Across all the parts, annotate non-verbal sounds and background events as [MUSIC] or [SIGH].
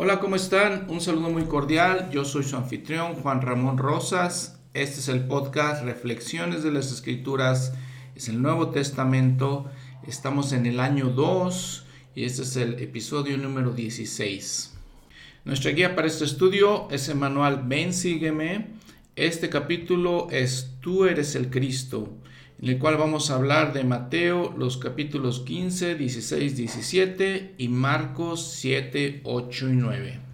Hola, ¿cómo están? Un saludo muy cordial. Yo soy su anfitrión, Juan Ramón Rosas. Este es el podcast Reflexiones de las Escrituras. Es el Nuevo Testamento. Estamos en el año 2 y este es el episodio número 16. Nuestra guía para este estudio es el manual Ven, sígueme. Este capítulo es Tú eres el Cristo en el cual vamos a hablar de Mateo, los capítulos 15, 16, 17 y Marcos 7, 8 y 9.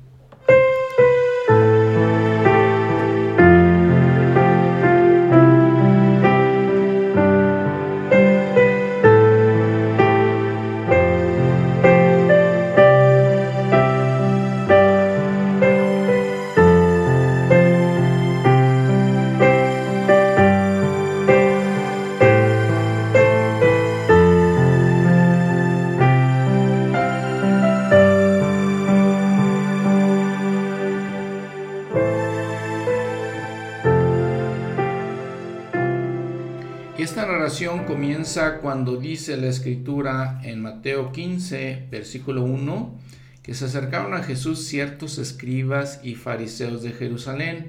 Cuando dice la escritura en Mateo 15, versículo 1, que se acercaron a Jesús ciertos escribas y fariseos de Jerusalén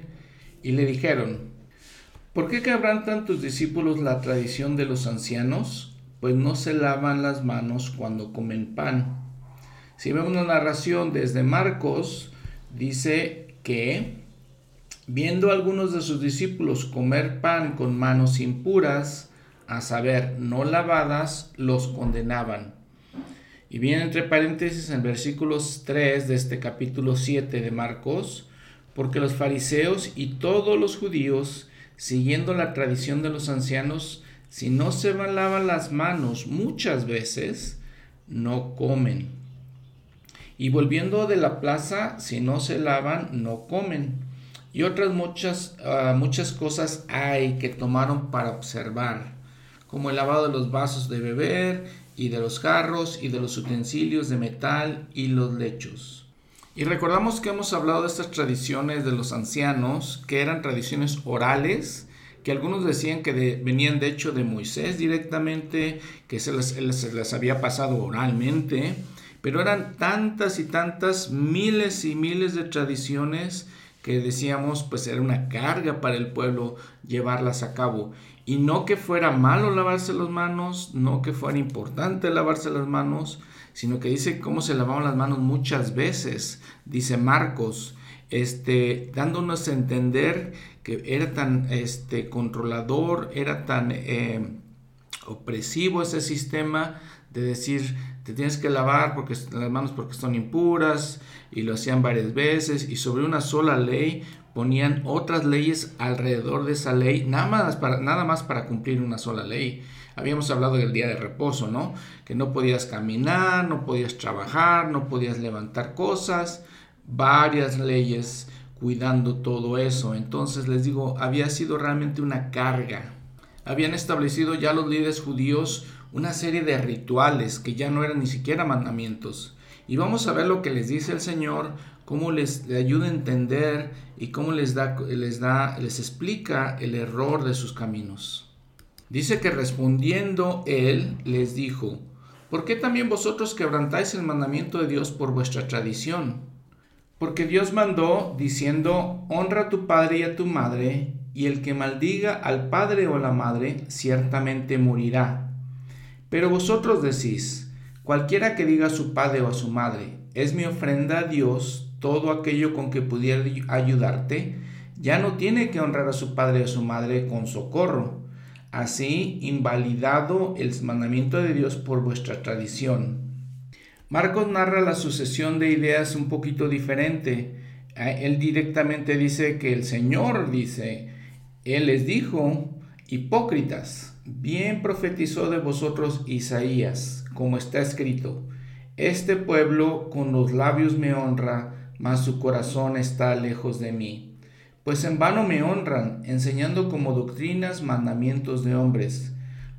y le dijeron, ¿por qué quebrantan tus discípulos la tradición de los ancianos? Pues no se lavan las manos cuando comen pan. Si vemos la narración desde Marcos, dice que viendo algunos de sus discípulos comer pan con manos impuras, a saber, no lavadas, los condenaban. Y viene entre paréntesis en versículos 3 de este capítulo 7 de Marcos, porque los fariseos y todos los judíos, siguiendo la tradición de los ancianos, si no se lavan las manos muchas veces, no comen. Y volviendo de la plaza, si no se lavan, no comen y otras muchas, ah, muchas cosas hay que tomaron para observar, como el lavado de los vasos de beber y de los jarros y de los utensilios de metal y los lechos. Y recordamos que hemos hablado de estas tradiciones de los ancianos, que eran tradiciones orales, que algunos decían que venían de hecho de Moisés directamente, que se les, se les había pasado oralmente, pero eran tantas y tantas miles y miles de tradiciones que decíamos pues era una carga para el pueblo llevarlas a cabo. Y no que fuera malo lavarse las manos, no que fuera importante lavarse las manos, sino que dice cómo se lavaban las manos muchas veces, dice Marcos, este, dándonos a entender que era tan este, controlador, era tan eh, opresivo ese sistema de decir te tienes que lavar porque las manos porque son impuras y lo hacían varias veces y sobre una sola ley ponían otras leyes alrededor de esa ley nada más para nada más para cumplir una sola ley. Habíamos hablado del día de reposo no que no podías caminar no podías trabajar no podías levantar cosas varias leyes cuidando todo eso. Entonces les digo había sido realmente una carga. Habían establecido ya los líderes judíos una serie de rituales que ya no eran ni siquiera mandamientos. Y vamos a ver lo que les dice el Señor, cómo les, ayuda a entender y cómo les da, les da, les explica el error de sus caminos. Dice que respondiendo él les dijo, ¿por qué también vosotros quebrantáis el mandamiento de Dios por vuestra tradición? Porque Dios mandó diciendo, honra a tu padre y a tu madre, y el que maldiga al padre o a la madre ciertamente morirá. Pero vosotros decís, cualquiera que diga a su padre o a su madre, es mi ofrenda a Dios todo aquello con que pudiera ayudarte, ya no tiene que honrar a su padre o a su madre con socorro. Así, invalidado el mandamiento de Dios por vuestra tradición. Marcos narra la sucesión de ideas un poquito diferente. Él directamente dice que el Señor dice, Él les dijo, hipócritas, Bien profetizó de vosotros Isaías, como está escrito, Este pueblo con los labios me honra, mas su corazón está lejos de mí. Pues en vano me honran, enseñando como doctrinas mandamientos de hombres,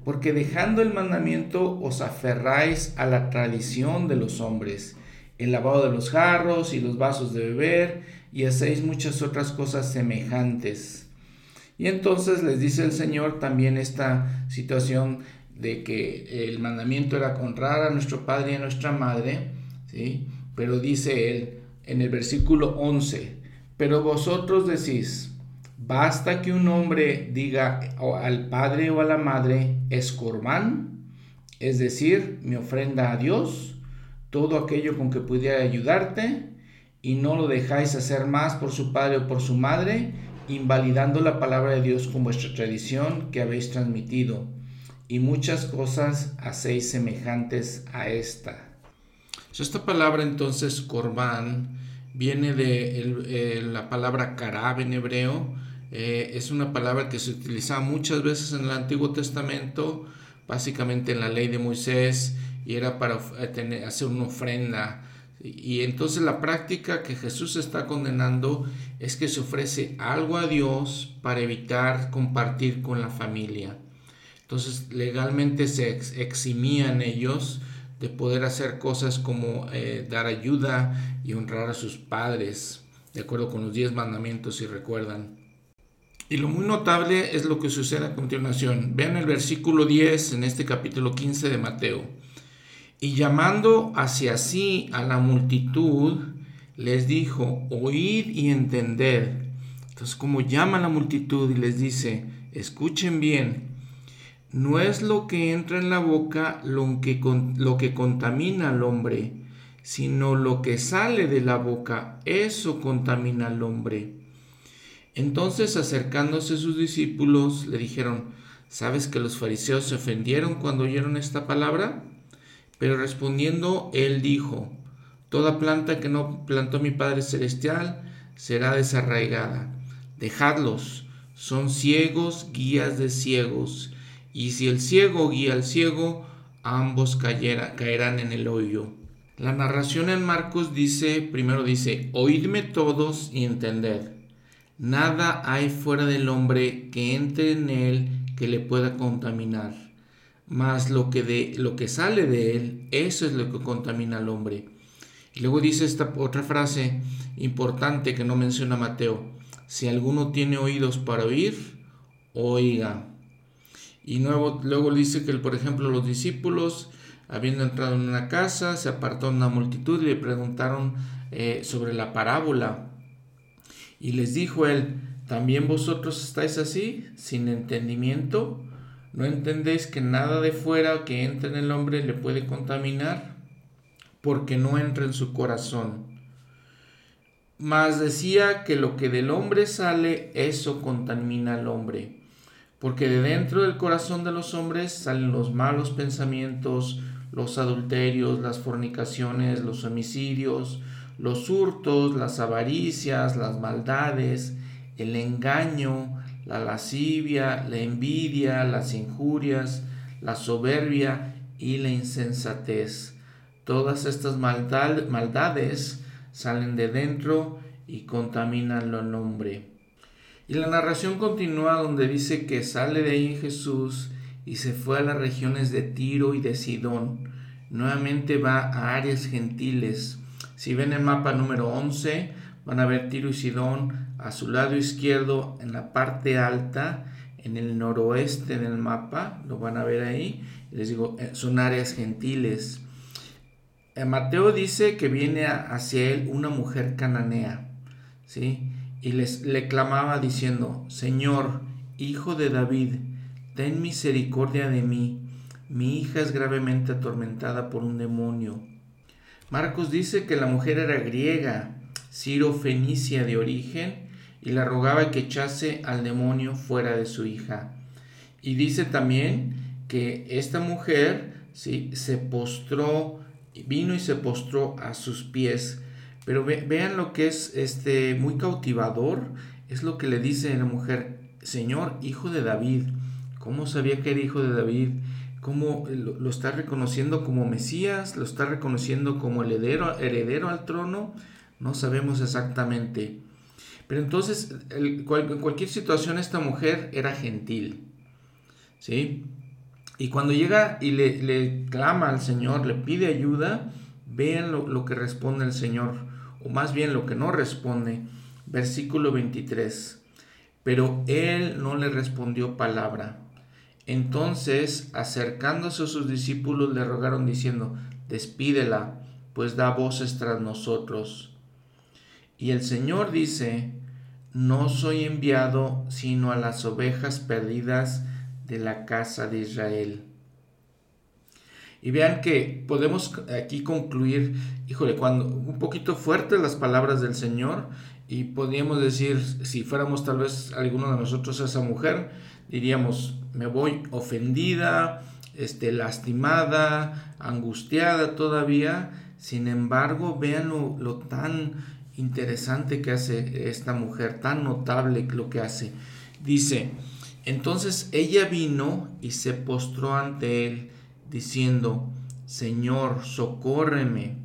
porque dejando el mandamiento os aferráis a la tradición de los hombres, el lavado de los jarros y los vasos de beber, y hacéis muchas otras cosas semejantes y entonces les dice el Señor también esta situación de que el mandamiento era honrar a nuestro padre y a nuestra madre, ¿sí? Pero dice él, en el versículo 11, pero vosotros decís, basta que un hombre diga al padre o a la madre, es corbán, es decir, mi ofrenda a Dios, todo aquello con que pudiera ayudarte, y no lo dejáis hacer más por su padre o por su madre, invalidando la palabra de Dios con vuestra tradición que habéis transmitido, y muchas cosas hacéis semejantes a esta. Esta palabra entonces, corbán, viene de eh, la palabra karab en hebreo, eh, es una palabra que se utilizaba muchas veces en el Antiguo Testamento, básicamente en la ley de Moisés, y era para eh, hacer una ofrenda y entonces la práctica que Jesús está condenando es que se ofrece algo a Dios para evitar compartir con la familia. Entonces legalmente se eximían ellos de poder hacer cosas como eh, dar ayuda y honrar a sus padres, de acuerdo con los diez mandamientos, si recuerdan. Y lo muy notable es lo que sucede a continuación. Vean el versículo 10 en este capítulo 15 de Mateo. Y llamando hacia sí a la multitud, les dijo, oíd y entended. Entonces, como llama la multitud y les dice, escuchen bien, no es lo que entra en la boca lo que, lo que contamina al hombre, sino lo que sale de la boca, eso contamina al hombre. Entonces, acercándose sus discípulos, le dijeron, ¿sabes que los fariseos se ofendieron cuando oyeron esta palabra? Pero respondiendo, él dijo, Toda planta que no plantó mi Padre Celestial será desarraigada. Dejadlos, son ciegos, guías de ciegos. Y si el ciego guía al ciego, ambos caerán en el hoyo. La narración en Marcos dice, primero dice, oídme todos y entended. Nada hay fuera del hombre que entre en él que le pueda contaminar más lo que, de, lo que sale de él, eso es lo que contamina al hombre. Y luego dice esta otra frase importante que no menciona Mateo, si alguno tiene oídos para oír, oiga. Y luego, luego dice que, por ejemplo, los discípulos, habiendo entrado en una casa, se apartó una multitud y le preguntaron eh, sobre la parábola. Y les dijo él, ¿también vosotros estáis así, sin entendimiento? ¿No entendéis que nada de fuera que entre en el hombre le puede contaminar? Porque no entra en su corazón. Mas decía que lo que del hombre sale, eso contamina al hombre. Porque de dentro del corazón de los hombres salen los malos pensamientos, los adulterios, las fornicaciones, los homicidios, los hurtos, las avaricias, las maldades, el engaño, la lascivia, la envidia, las injurias, la soberbia y la insensatez. Todas estas maldades salen de dentro y contaminan lo nombre. Y la narración continúa donde dice que sale de ahí Jesús y se fue a las regiones de Tiro y de Sidón. Nuevamente va a áreas gentiles. Si ven el mapa número 11, van a ver Tiro y Sidón a su lado izquierdo en la parte alta, en el noroeste del mapa, lo van a ver ahí, les digo, eh, son áreas gentiles. Eh, Mateo dice que viene hacia él una mujer cananea, ¿sí? Y les, le clamaba diciendo, Señor, hijo de David, ten misericordia de mí, mi hija es gravemente atormentada por un demonio. Marcos dice que la mujer era griega, Ciro Fenicia de origen, y le rogaba que echase al demonio fuera de su hija. Y dice también que esta mujer se postró, vino y se postró a sus pies. Pero vean lo que es este, muy cautivador, es lo que le dice la mujer, Señor, hijo de David. ¿Cómo sabía que era hijo de David? ¿Cómo lo, está reconociendo como Mesías? ¿Lo está reconociendo como heredero, heredero al trono? No sabemos exactamente. Pero entonces, en cualquier situación, esta mujer era gentil. ¿Sí? Y cuando llega y le, clama al Señor, le pide ayuda, vean lo, que responde el Señor, más bien lo que no responde. Versículo 23. Pero él no le respondió palabra. Entonces, acercándose a sus discípulos, le rogaron diciendo, despídela, pues da voces tras nosotros. Y el Señor dice, no soy enviado sino a las ovejas perdidas de la casa de Israel. Y vean que podemos aquí concluir, híjole, cuando un poquito fuertes las palabras del Señor y podríamos decir, si fuéramos tal vez alguno de nosotros esa mujer, diríamos, me voy ofendida, este, lastimada, angustiada todavía. Sin embargo, vean lo, lo tan interesante que hace esta mujer, tan notable lo que hace. Dice, entonces ella vino y se postró ante él, diciendo, Señor, socórreme.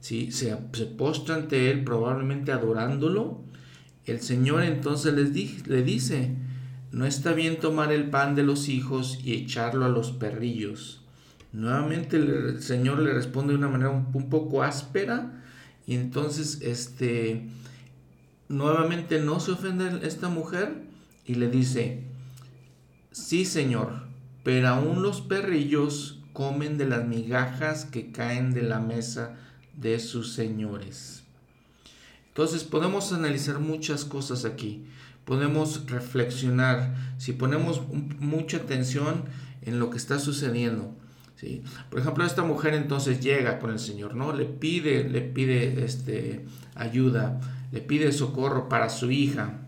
¿Sí? Se, se postra ante él, probablemente adorándolo. El Señor entonces les le dice, no está bien tomar el pan de los hijos y echarlo a los perrillos. Nuevamente el Señor le responde de una manera un, un poco áspera, y entonces, este, nuevamente no se ofende esta mujer y le dice, sí Señor, pero aún los perrillos comen de las migajas que caen de la mesa de sus señores. Entonces podemos analizar muchas cosas aquí, podemos reflexionar, si ponemos mucha atención en lo que está sucediendo. Por ejemplo, esta mujer entonces llega con el Señor, ¿no? Le pide, le pide este, ayuda, le pide socorro para su hija.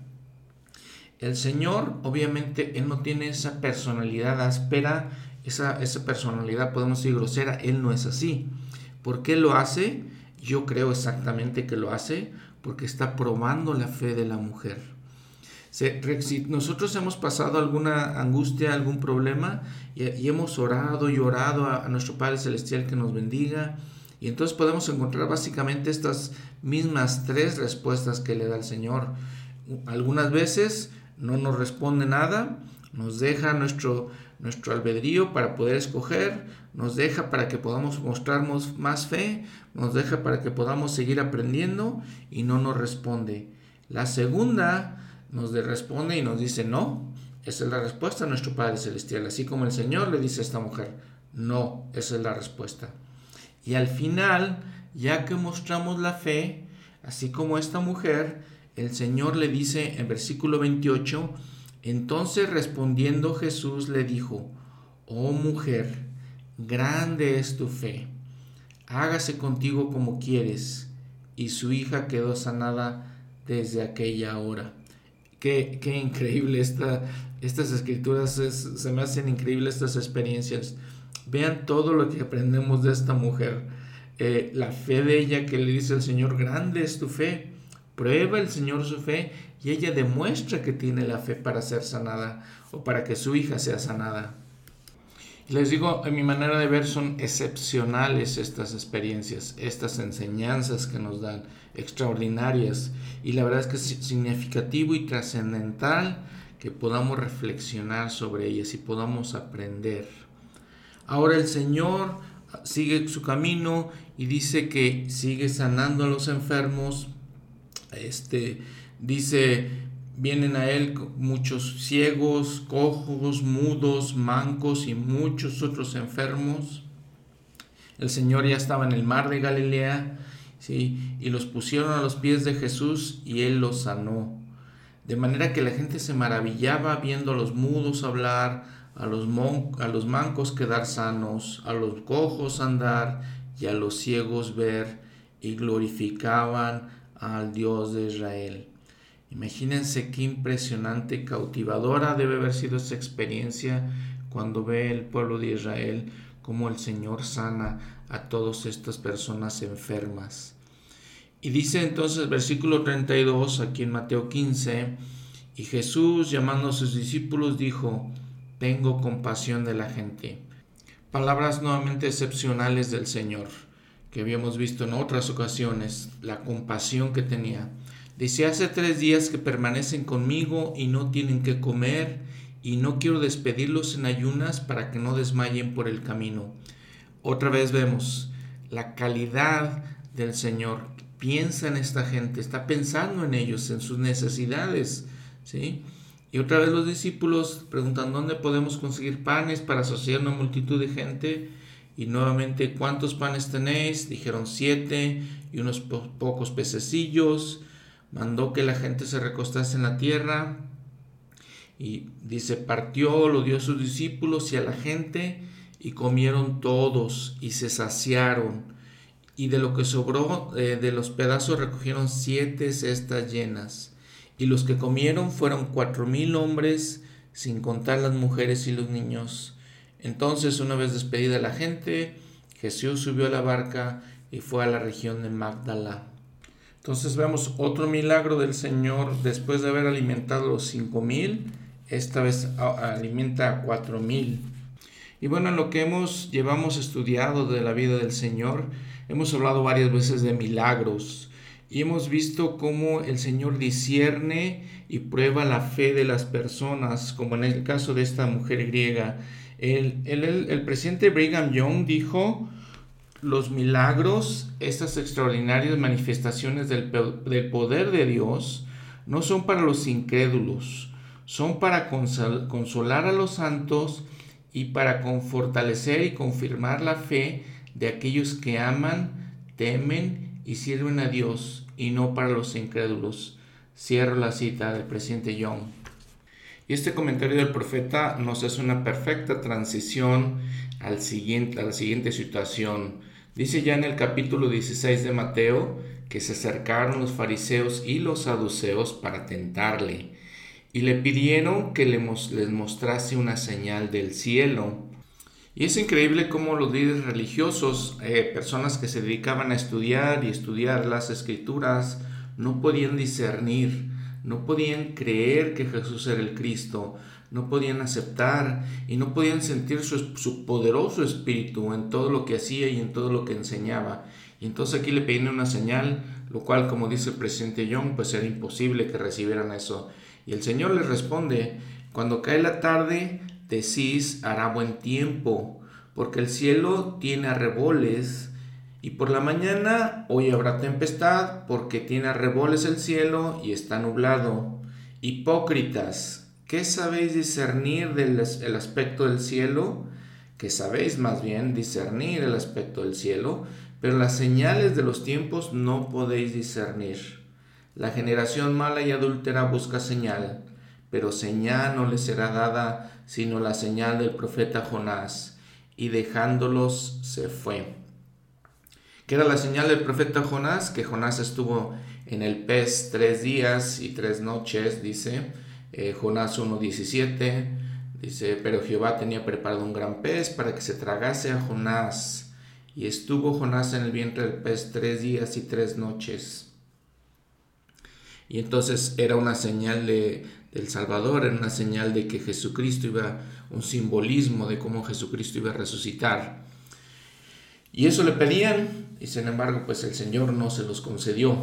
El Señor, obviamente, Él no tiene esa personalidad áspera, esa, esa personalidad, podemos decir, grosera, Él no es así. ¿Por qué lo hace? Yo creo exactamente que lo hace porque está probando la fe de la mujer. Si nosotros hemos pasado alguna angustia, algún problema y, hemos orado y orado a, a, nuestro Padre Celestial que nos bendiga, y entonces podemos encontrar básicamente estas mismas tres respuestas que le da el Señor. Algunas veces no nos responde nada, nos deja nuestro, nuestro albedrío para poder escoger, nos deja para que podamos mostrarnos más fe, nos deja para que podamos seguir aprendiendo y no nos responde. La segunda nos responde y nos dice no. Esa es la respuesta a nuestro Padre Celestial. Así como el Señor le dice a esta mujer, no, esa es la respuesta. Y al final, ya que mostramos la fe, así como esta mujer, el Señor le dice en versículo 28, entonces respondiendo Jesús le dijo, oh mujer, grande es tu fe, hágase contigo como quieres. Y su hija quedó sanada desde aquella hora. Qué, increíble esta, estas escrituras, se me hacen increíbles estas experiencias. Vean todo lo que aprendemos de esta mujer. Eh, la fe de ella que le dice al Señor, grande es tu fe. Prueba el Señor su fe y ella demuestra que tiene la fe para ser sanada o para que su hija sea sanada. Les digo, en mi manera de ver son excepcionales estas experiencias, estas enseñanzas que nos dan, extraordinarias. Y la verdad es que es significativo y trascendental que podamos reflexionar sobre ellas y podamos aprender. Ahora el Señor sigue su camino y dice que sigue sanando a los enfermos. Este dice Vienen a él muchos ciegos, cojos, mudos, mancos y muchos otros enfermos. El Señor ya estaba en el mar de Galilea, ¿sí? y los pusieron a los pies de Jesús y él los sanó. De manera que la gente se maravillaba viendo a los mudos hablar, a los, a los mancos quedar sanos, a los cojos andar y a los ciegos ver, y glorificaban al Dios de Israel. Imagínense qué impresionante, cautivadora debe haber sido esa experiencia cuando ve el pueblo de Israel como el Señor sana a todas estas personas enfermas. Y dice entonces versículo 32 aquí en Mateo 15, y Jesús llamando a sus discípulos dijo, tengo compasión de la gente. Palabras nuevamente excepcionales del Señor, que habíamos visto en otras ocasiones, la compasión que tenía. Dice, hace tres días que permanecen conmigo y no tienen que comer y no quiero despedirlos en ayunas para que no desmayen por el camino. Otra vez vemos la calidad del Señor. Piensa en esta gente, está pensando en ellos, en sus necesidades, ¿sí? Y otra vez los discípulos preguntan dónde podemos conseguir panes para asociar una multitud de gente. Y nuevamente, ¿cuántos panes tenéis? Dijeron siete y unos pocos pececillos. Mandó que la gente se recostase en la tierra y dice, partió, lo dio a sus discípulos y a la gente y comieron todos y se saciaron. Y de lo que sobró eh, de los pedazos recogieron siete cestas llenas. Y los que comieron fueron cuatro mil hombres, sin contar las mujeres y los niños. Entonces, una vez despedida la gente, Jesús subió a la barca y fue a la región de Magdala. Entonces vemos otro milagro del Señor después de haber alimentado los cinco mil, esta vez alimenta a cuatro mil. Y bueno, en lo que hemos llevamos estudiado de la vida del Señor, hemos hablado varias veces de milagros y hemos visto cómo el Señor discierne y prueba la fe de las personas, como en el caso de esta mujer griega. El, el, el presidente Brigham Young dijo, los milagros, estas extraordinarias manifestaciones del, del, poder de Dios, no son para los incrédulos, son para consolar a los santos y para fortalecer y confirmar la fe de aquellos que aman, temen y sirven a Dios y no para los incrédulos. Cierro la cita del presidente Young. Y este comentario del profeta nos hace una perfecta transición al siguiente, a la siguiente situación. Dice ya en el capítulo 16 de Mateo que se acercaron los fariseos y los saduceos para tentarle y le pidieron que les mostrase una señal del cielo. Y es increíble cómo los líderes religiosos, eh, personas que se dedicaban a estudiar y estudiar las escrituras, no podían discernir, no podían creer que Jesús era el Cristo, no podían aceptar y no podían sentir su, su, poderoso espíritu en todo lo que hacía y en todo lo que enseñaba. Y entonces aquí le pidieron una señal, lo cual, como dice el presidente Young, pues era imposible que recibieran eso. Y el Señor les responde, cuando cae la tarde, decís hará buen tiempo, porque el cielo tiene arreboles, y por la mañana hoy habrá tempestad, porque tiene arreboles el cielo y está nublado. Hipócritas, ¿qué sabéis discernir del el aspecto del cielo? Que sabéis más bien discernir el aspecto del cielo, pero las señales de los tiempos no podéis discernir. La generación mala y adúltera busca señal, pero señal no le será dada sino la señal del profeta Jonás, y dejándolos se fue. ¿Qué era la señal del profeta Jonás? Que Jonás estuvo en el pez tres días y tres noches, dice eh, Jonás 1.17, dice, pero Jehová tenía preparado un gran pez para que se tragase a Jonás, y estuvo Jonás en el vientre del pez tres días y tres noches. Y entonces era una señal de, del Salvador, era una señal de que Jesucristo iba, un simbolismo de cómo Jesucristo iba a resucitar. Y eso le pedían, y sin embargo, pues el Señor no se los concedió.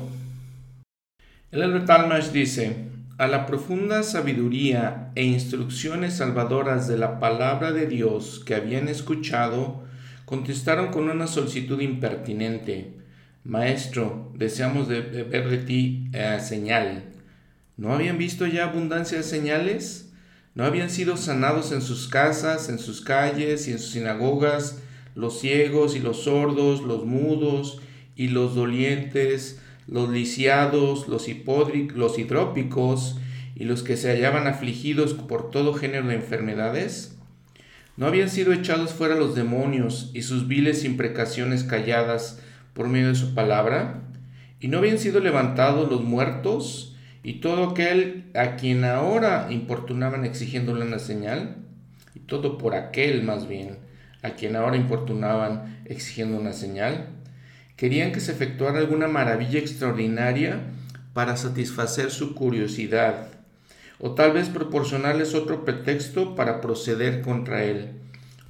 El Albert Talmash dice, a la profunda sabiduría e instrucciones salvadoras de la palabra de Dios que habían escuchado, contestaron con una solicitud impertinente Maestro, deseamos de, ver de ti eh, señal. ¿No habían visto ya abundancia de señales? ¿No habían sido sanados en sus casas, en sus calles y en sus sinagogas los ciegos y los sordos, los mudos y los dolientes, los lisiados, los, los hidrópicos y los que se hallaban afligidos por todo género de enfermedades? ¿No habían sido echados fuera los demonios y sus viles imprecaciones calladas por medio de su palabra, y no habían sido levantados los muertos y todo aquel a quien ahora importunaban exigiéndole una señal, y todo por aquel más bien a quien ahora importunaban exigiendo una señal, querían que se efectuara alguna maravilla extraordinaria para satisfacer su curiosidad, o tal vez proporcionarles otro pretexto para proceder contra él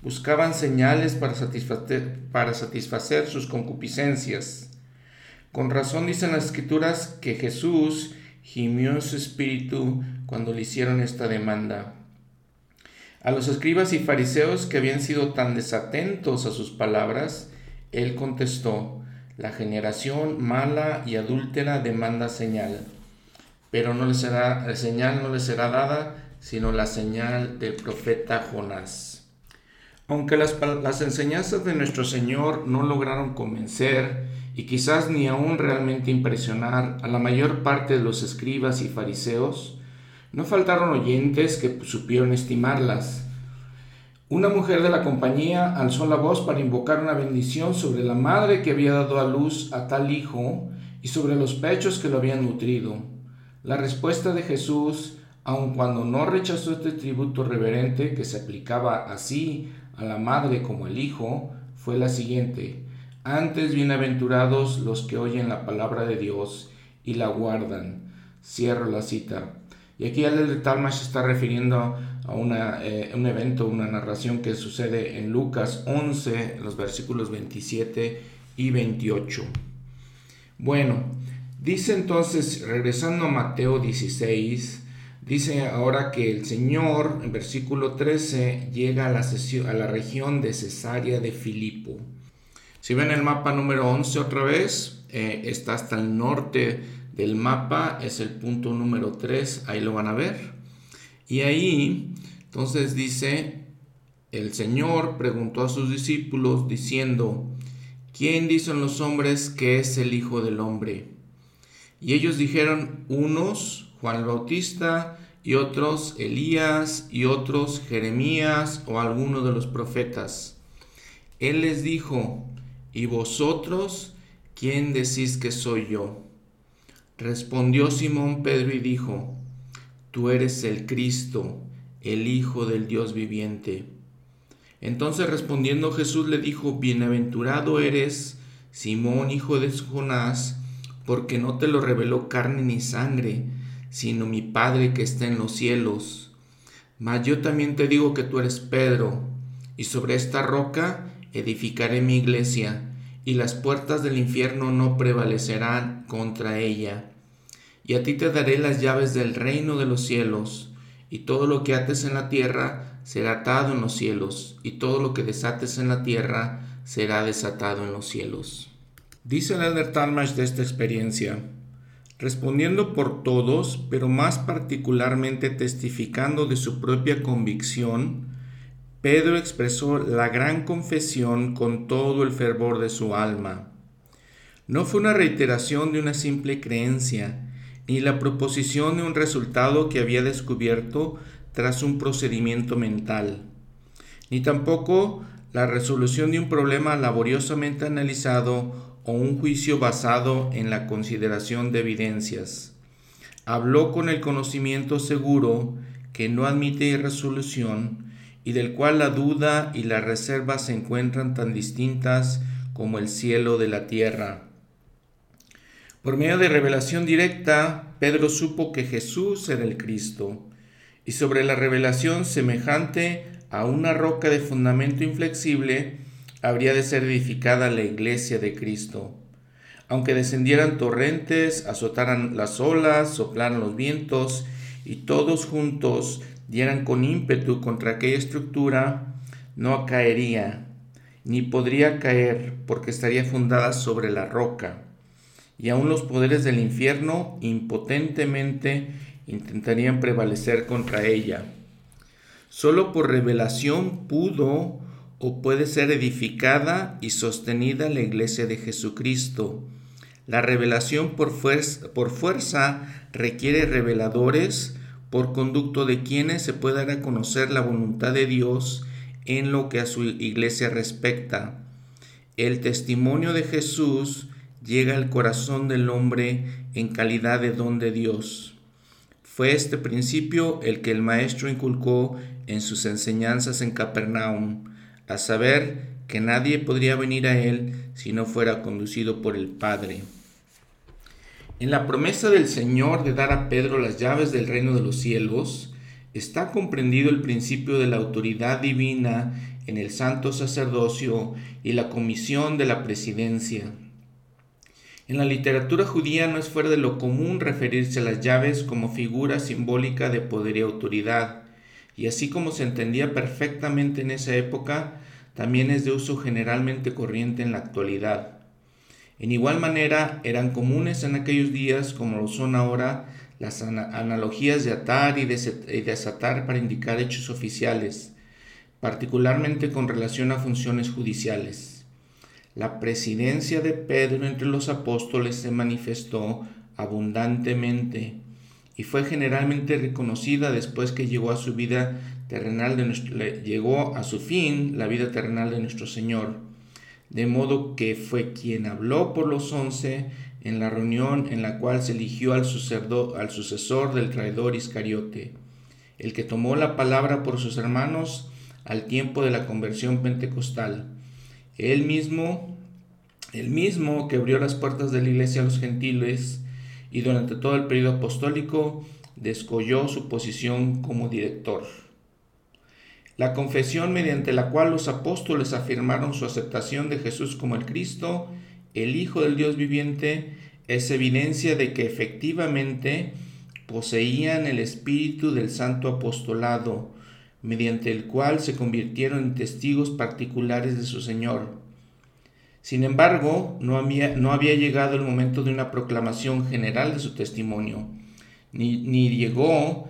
buscaban señales para satisfacer, para satisfacer sus concupiscencias. Con razón dicen las escrituras que Jesús gimió en su espíritu cuando le hicieron esta demanda. A los escribas y fariseos que habían sido tan desatentos a sus palabras, él contestó, la generación mala y adúltera demanda señal, pero no le será, la señal no le será dada, sino la señal del profeta Jonás. Aunque las, enseñanzas de nuestro Señor no lograron convencer y quizás ni aún realmente impresionar a la mayor parte de los escribas y fariseos, no faltaron oyentes que supieron estimarlas. Una mujer de la compañía alzó la voz para invocar una bendición sobre la madre que había dado a luz a tal hijo y sobre los pechos que lo habían nutrido. La respuesta de Jesús, aun cuando no rechazó este tributo reverente que se aplicaba así a la madre como al hijo, fue la siguiente. Antes bienaventurados los que oyen la palabra de Dios y la guardan. Cierro la cita. Y aquí el de Talmash está refiriendo a una, eh, un evento, una narración que sucede en Lucas 11, los versículos 27 y 28. Bueno, dice entonces, regresando a Mateo 16, dice ahora que el Señor, en versículo 13, llega a la, a la región de Cesarea de Filipo. Si ven el mapa número 11 otra vez, eh, está hasta el norte del mapa, es el punto número 3, ahí lo van a ver. Y ahí, entonces dice, el Señor preguntó a sus discípulos diciendo, ¿quién dicen los hombres que es el Hijo del Hombre? Y ellos dijeron, unos, Juan el Bautista, y otros, Elías, y otros, Jeremías o alguno de los profetas. Él les dijo, ¿Y vosotros quién decís que soy yo? Respondió Simón Pedro y dijo, Tú eres el Cristo, el Hijo del Dios viviente. Entonces respondiendo Jesús le dijo, Bienaventurado eres, Simón, hijo de Jonás, porque no te lo reveló carne ni sangre, sino mi Padre que está en los cielos. Mas yo también te digo que tú eres Pedro, y sobre esta roca edificaré mi iglesia, y las puertas del infierno no prevalecerán contra ella. Y a ti te daré las llaves del reino de los cielos, y todo lo que ates en la tierra será atado en los cielos, y todo lo que desates en la tierra será desatado en los cielos. Dice el Elder Talmash de esta experiencia, respondiendo por todos, pero más particularmente testificando de su propia convicción, Pedro expresó la gran confesión con todo el fervor de su alma. No fue una reiteración de una simple creencia, ni la proposición de un resultado que había descubierto tras un procedimiento mental, ni tampoco la resolución de un problema laboriosamente analizado o un juicio basado en la consideración de evidencias. Habló con el conocimiento seguro que no admite irresolución, y del cual la duda y la reserva se encuentran tan distintas como el cielo de la tierra. Por medio de revelación directa, Pedro supo que Jesús era el Cristo, y sobre la revelación semejante a una roca de fundamento inflexible, habría de ser edificada la iglesia de Cristo. Aunque descendieran torrentes, azotaran las olas, soplaran los vientos, y todos juntos dieran con ímpetu contra aquella estructura, no caería, ni podría caer, porque estaría fundada sobre la roca. Y aun los poderes del infierno impotentemente intentarían prevalecer contra ella. Solo por revelación pudo o puede ser edificada y sostenida la iglesia de Jesucristo. La revelación por fuerza, por fuerza requiere reveladores, por conducto de quienes se pueda dar a conocer la voluntad de Dios en lo que a su iglesia respecta. El testimonio de Jesús llega al corazón del hombre en calidad de don de Dios. Fue este principio el que el Maestro inculcó en sus enseñanzas en Capernaum, a saber que nadie podría venir a él si no fuera conducido por el Padre. En la promesa del Señor de dar a Pedro las llaves del reino de los cielos, está comprendido el principio de la autoridad divina en el santo sacerdocio y la comisión de la presidencia. En la literatura judía no es fuera de lo común referirse a las llaves como figura simbólica de poder y autoridad, y así como se entendía perfectamente en esa época, también es de uso generalmente corriente en la actualidad. En igual manera, eran comunes en aquellos días, como lo son ahora, las analogías de atar y desatar para indicar hechos oficiales, particularmente con relación a funciones judiciales. La presidencia de Pedro entre los apóstoles se manifestó abundantemente y fue generalmente reconocida después que llegó a su vida terrenal llegó a su fin la vida terrenal de nuestro Señor, de modo que fue quien habló por los once en la reunión en la cual se eligió al, al sucesor del traidor Iscariote, el que tomó la palabra por sus hermanos al tiempo de la conversión pentecostal. Él mismo, el mismo que abrió las puertas de la iglesia a los gentiles y durante todo el periodo apostólico descolló su posición como director. La confesión mediante la cual los apóstoles afirmaron su aceptación de Jesús como el Cristo, el Hijo del Dios viviente, es evidencia de que efectivamente poseían el espíritu del santo apostolado, mediante el cual se convirtieron en testigos particulares de su Señor. Sin embargo, no había, no había llegado el momento de una proclamación general de su testimonio, ni, ni llegó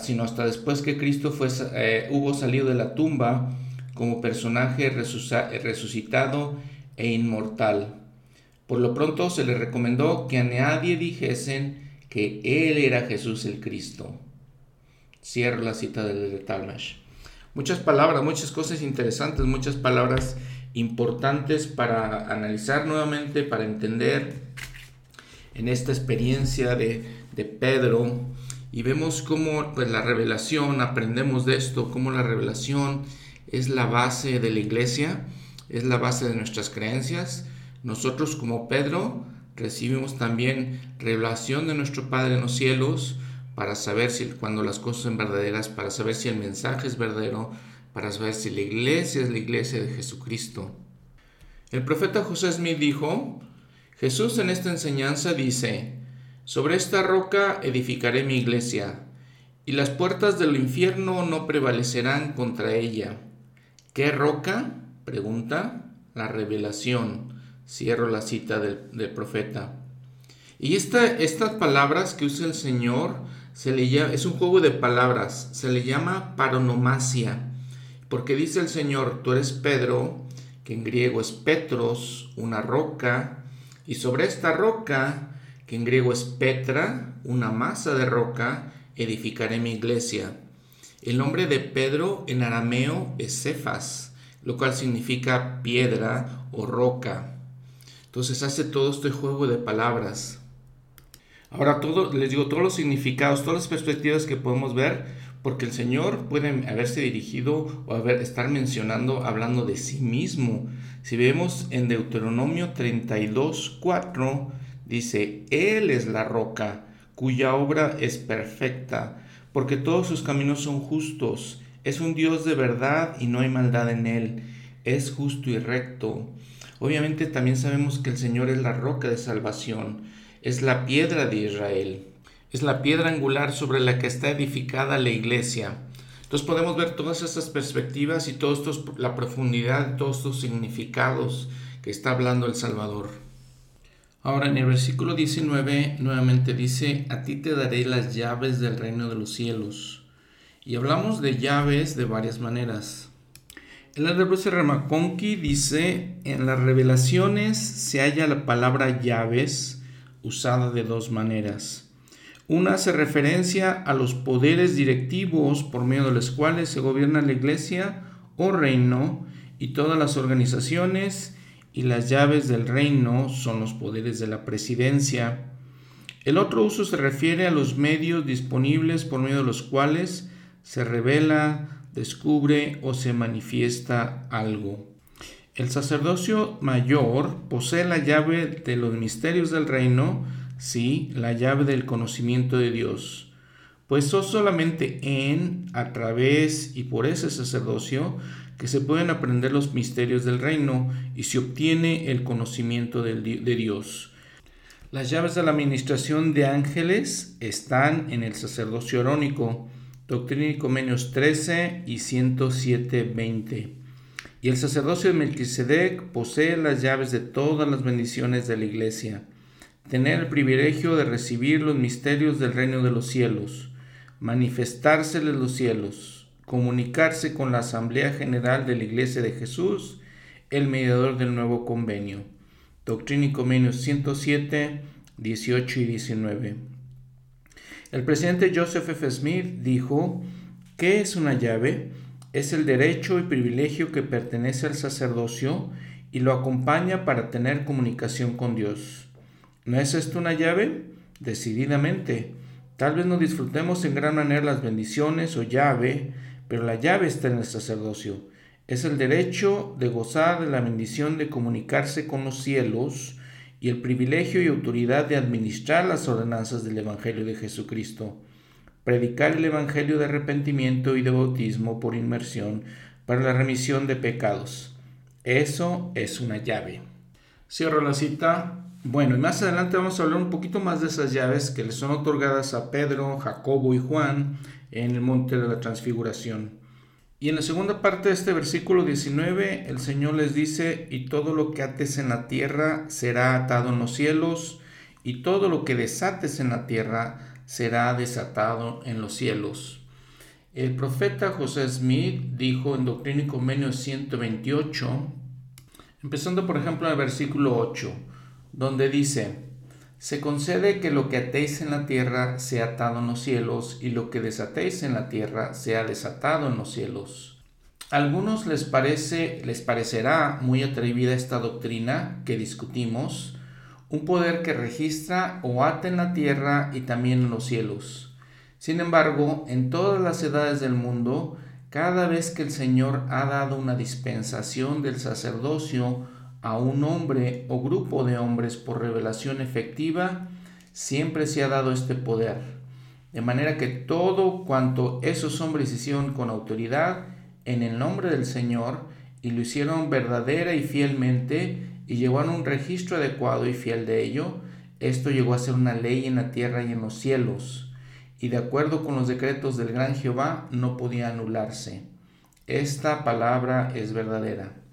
sino hasta después que Cristo fue, eh, hubo salido de la tumba como personaje resucitado e inmortal. Por lo pronto se le recomendó que a nadie dijesen que Él era Jesús el Cristo. Cierro la cita de Talmash. Muchas palabras, muchas cosas interesantes, muchas palabras importantes para analizar nuevamente, para entender en esta experiencia de, de Pedro y vemos cómo pues, la revelación, aprendemos de esto, cómo la revelación es la base de la iglesia, es la base de nuestras creencias. Nosotros como Pedro recibimos también revelación de nuestro Padre en los cielos para saber si cuando las cosas son verdaderas, para saber si el mensaje es verdadero, para saber si la iglesia es la iglesia de Jesucristo. El profeta José Smith dijo, Jesús en esta enseñanza dice, sobre esta roca edificaré mi iglesia, y las puertas del infierno no prevalecerán contra ella. ¿Qué roca? pregunta. La revelación. Cierro la cita del, profeta. Y estas palabras que usa el Señor se le llama, es un juego de palabras, se le llama paronomasia, porque dice el Señor, tú eres Pedro, que en griego es Petros, una roca, y sobre esta roca que en griego es Petra, una masa de roca, edificaré mi iglesia. El nombre de Pedro en arameo es Cefas, lo cual significa piedra o roca. Entonces hace todo este juego de palabras. Ahora todo, les digo todos los significados, todas las perspectivas que podemos ver, porque el Señor puede haberse dirigido o haber, estar mencionando, hablando de sí mismo. Si vemos en Deuteronomio 32, 4, Dice, Él es la roca, cuya obra es perfecta, porque todos sus caminos son justos. Es un Dios de verdad y no hay maldad en Él. Es justo y recto. Obviamente también sabemos que el Señor es la roca de salvación, es la piedra de Israel, es la piedra angular sobre la que está edificada la iglesia. Entonces podemos ver todas estas perspectivas y todos estos, la profundidad de todos estos significados que está hablando el Salvador. Ahora en el versículo 19 nuevamente dice, a ti te daré las llaves del reino de los cielos. Y hablamos de llaves de varias maneras. El Bruce Ramaconqui dice, en las revelaciones se halla la palabra llaves usada de dos maneras. Una hace referencia a los poderes directivos por medio de los cuales se gobierna la iglesia o reino y todas las organizaciones y las llaves del reino son los poderes de la presidencia. El otro uso se refiere a los medios disponibles por medio de los cuales se revela, descubre o se manifiesta algo. El sacerdocio mayor posee la llave de los misterios del reino, sí, la llave del conocimiento de Dios. Pues solamente en, a través y por ese sacerdocio que se pueden aprender los misterios del reino y se obtiene el conocimiento de Dios. Las llaves de la administración de ángeles están en el sacerdocio arónico, Doctrina y Comenios 13 y 107.20. Y el sacerdocio de Melquisedec posee las llaves de todas las bendiciones de la iglesia. Tener el privilegio de recibir los misterios del reino de los cielos, manifestárseles los cielos, comunicarse con la Asamblea General de la Iglesia de Jesús el mediador del nuevo convenio. Doctrina y Convenios 107, 18 y 19. El presidente Joseph F. Smith dijo, ¿qué es una llave? Es el derecho y privilegio que pertenece al sacerdocio y lo acompaña para tener comunicación con Dios. ¿No es esto una llave? Decididamente. Tal vez no disfrutemos en gran manera las bendiciones o llave, pero la llave está en el sacerdocio. Es el derecho de gozar de la bendición de comunicarse con los cielos y el privilegio y autoridad de administrar las ordenanzas del Evangelio de Jesucristo. Predicar el Evangelio de arrepentimiento y de bautismo por inmersión para la remisión de pecados. Eso es una llave. Cierro la cita bueno, y más adelante vamos a hablar un poquito más de esas llaves que le son otorgadas a Pedro, Jacobo y Juan en el monte de la transfiguración. Y en la segunda parte de este versículo 19, el Señor les dice, y todo lo que ates en la tierra será atado en los cielos, y todo lo que desates en la tierra será desatado en los cielos. El profeta José Smith dijo en Doctrina y Convenio 128, empezando por ejemplo en el versículo 8, donde dice, se concede que lo que atéis en la tierra sea atado en los cielos y lo que desatéis en la tierra sea desatado en los cielos. A algunos les parece les parecerá muy atrevida esta doctrina que discutimos, un poder que registra o ata en la tierra y también en los cielos. Sin embargo, en todas las edades del mundo, cada vez que el Señor ha dado una dispensación del sacerdocio a un hombre o grupo de hombres por revelación efectiva, siempre se ha dado este poder. De manera que todo cuanto esos hombres hicieron con autoridad en el nombre del Señor y lo hicieron verdadera y fielmente y llevaron un registro adecuado y fiel de ello, esto llegó a ser una ley en la tierra y en los cielos, y de acuerdo con los decretos del gran Jehová no podía anularse. Esta palabra es verdadera.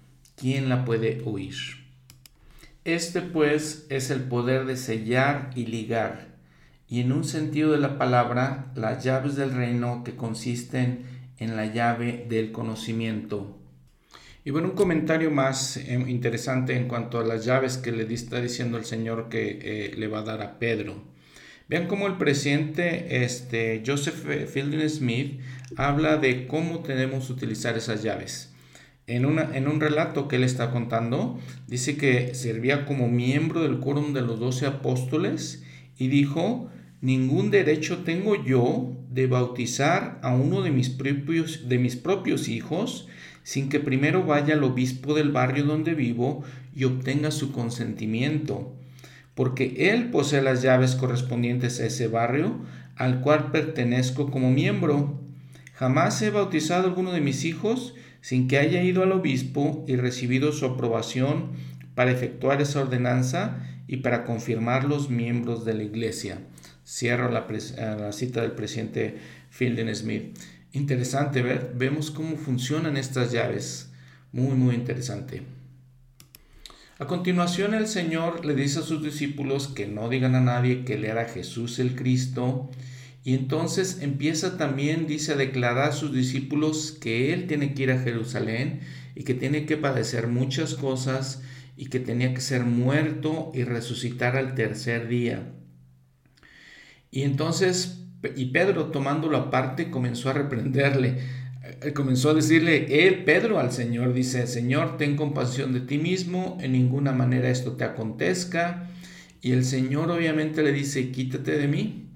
¿quién la puede oír? Este pues es el poder de sellar y ligar, y en un sentido de la palabra, las llaves del reino que consisten en la llave del conocimiento. Y bueno, un comentario más eh, interesante en cuanto a las llaves que le está diciendo el Señor que eh, le va a dar a Pedro. Vean cómo el presidente este, Joseph Fielding Smith habla de cómo tenemos que utilizar esas llaves en, una, en un relato que él está contando, dice que servía como miembro del quórum de los doce apóstoles y dijo, ningún derecho tengo yo de bautizar a uno de mis propios, de mis propios hijos sin que primero vaya al obispo del barrio donde vivo y obtenga su consentimiento, porque él posee las llaves correspondientes a ese barrio al cual pertenezco como miembro. Jamás he bautizado a alguno de mis hijos sin que haya ido al obispo y recibido su aprobación para efectuar esa ordenanza y para confirmar los miembros de la iglesia. Cierro la, la cita del presidente Fielding Smith. Interesante ver, vemos cómo funcionan estas llaves. Muy, muy interesante. A continuación el Señor le dice a sus discípulos que no digan a nadie que le era Jesús el Cristo y entonces empieza también, dice, a declarar a sus discípulos que Él tiene que ir a Jerusalén y que tiene que padecer muchas cosas y que tenía que ser muerto y resucitar al tercer día. Y entonces, y Pedro tomándolo aparte comenzó a reprenderle, eh, comenzó a decirle, él, Pedro, al Señor, dice, Señor, ten compasión de ti mismo, en ninguna manera esto te acontezca. Y el Señor obviamente le dice, quítate de mí,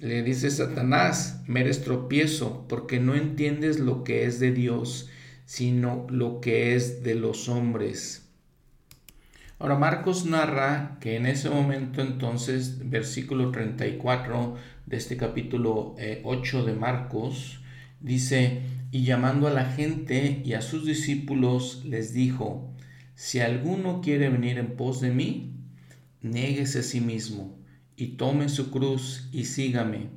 le dice Satanás, me eres tropiezo porque no entiendes lo que es de Dios, sino lo que es de los hombres. Ahora Marcos narra que en ese momento entonces, versículo 34 de este capítulo 8 eh, de Marcos, dice, y llamando a la gente y a sus discípulos les dijo, si alguno quiere venir en pos de mí, néguese a sí mismo y tome su cruz y sígame,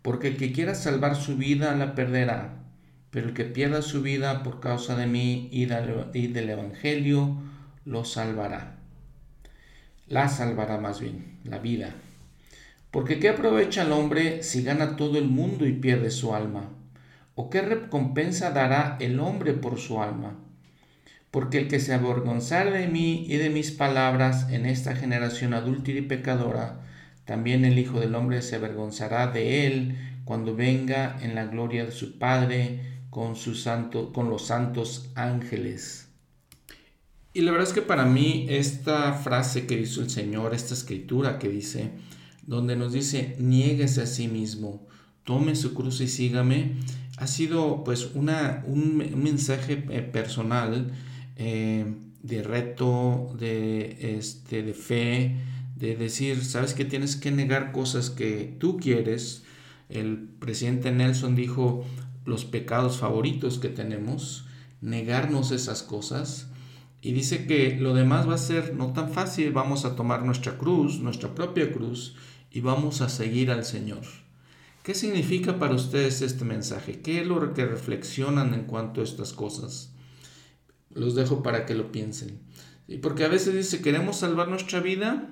porque el que quiera salvar su vida la perderá, pero el que pierda su vida por causa de mí y del Evangelio lo salvará. La salvará más bien, la vida. Porque ¿qué aprovecha el hombre si gana todo el mundo y pierde su alma? ¿O qué recompensa dará el hombre por su alma? porque el que se avergonzara de mí y de mis palabras en esta generación adúltera y pecadora, también el Hijo del Hombre se avergonzará de él cuando venga en la gloria de su Padre con, santo, con los santos ángeles. Y la verdad es que para mí esta frase que hizo el Señor, esta escritura que dice, donde nos dice, niéguese a sí mismo, tome su cruz y sígame, ha sido pues una, un, un mensaje eh, personal eh, de reto, de, este, de fe, de decir, sabes que tienes que negar cosas que tú quieres. El presidente Nelson dijo los pecados favoritos que tenemos, negarnos esas cosas. Y dice que lo demás va a ser no tan fácil, vamos a tomar nuestra cruz, nuestra propia cruz, y vamos a seguir al Señor. ¿Qué significa para ustedes este mensaje? ¿Qué es lo que reflexionan en cuanto a estas cosas? Los dejo para que lo piensen. Porque a veces dice, queremos salvar nuestra vida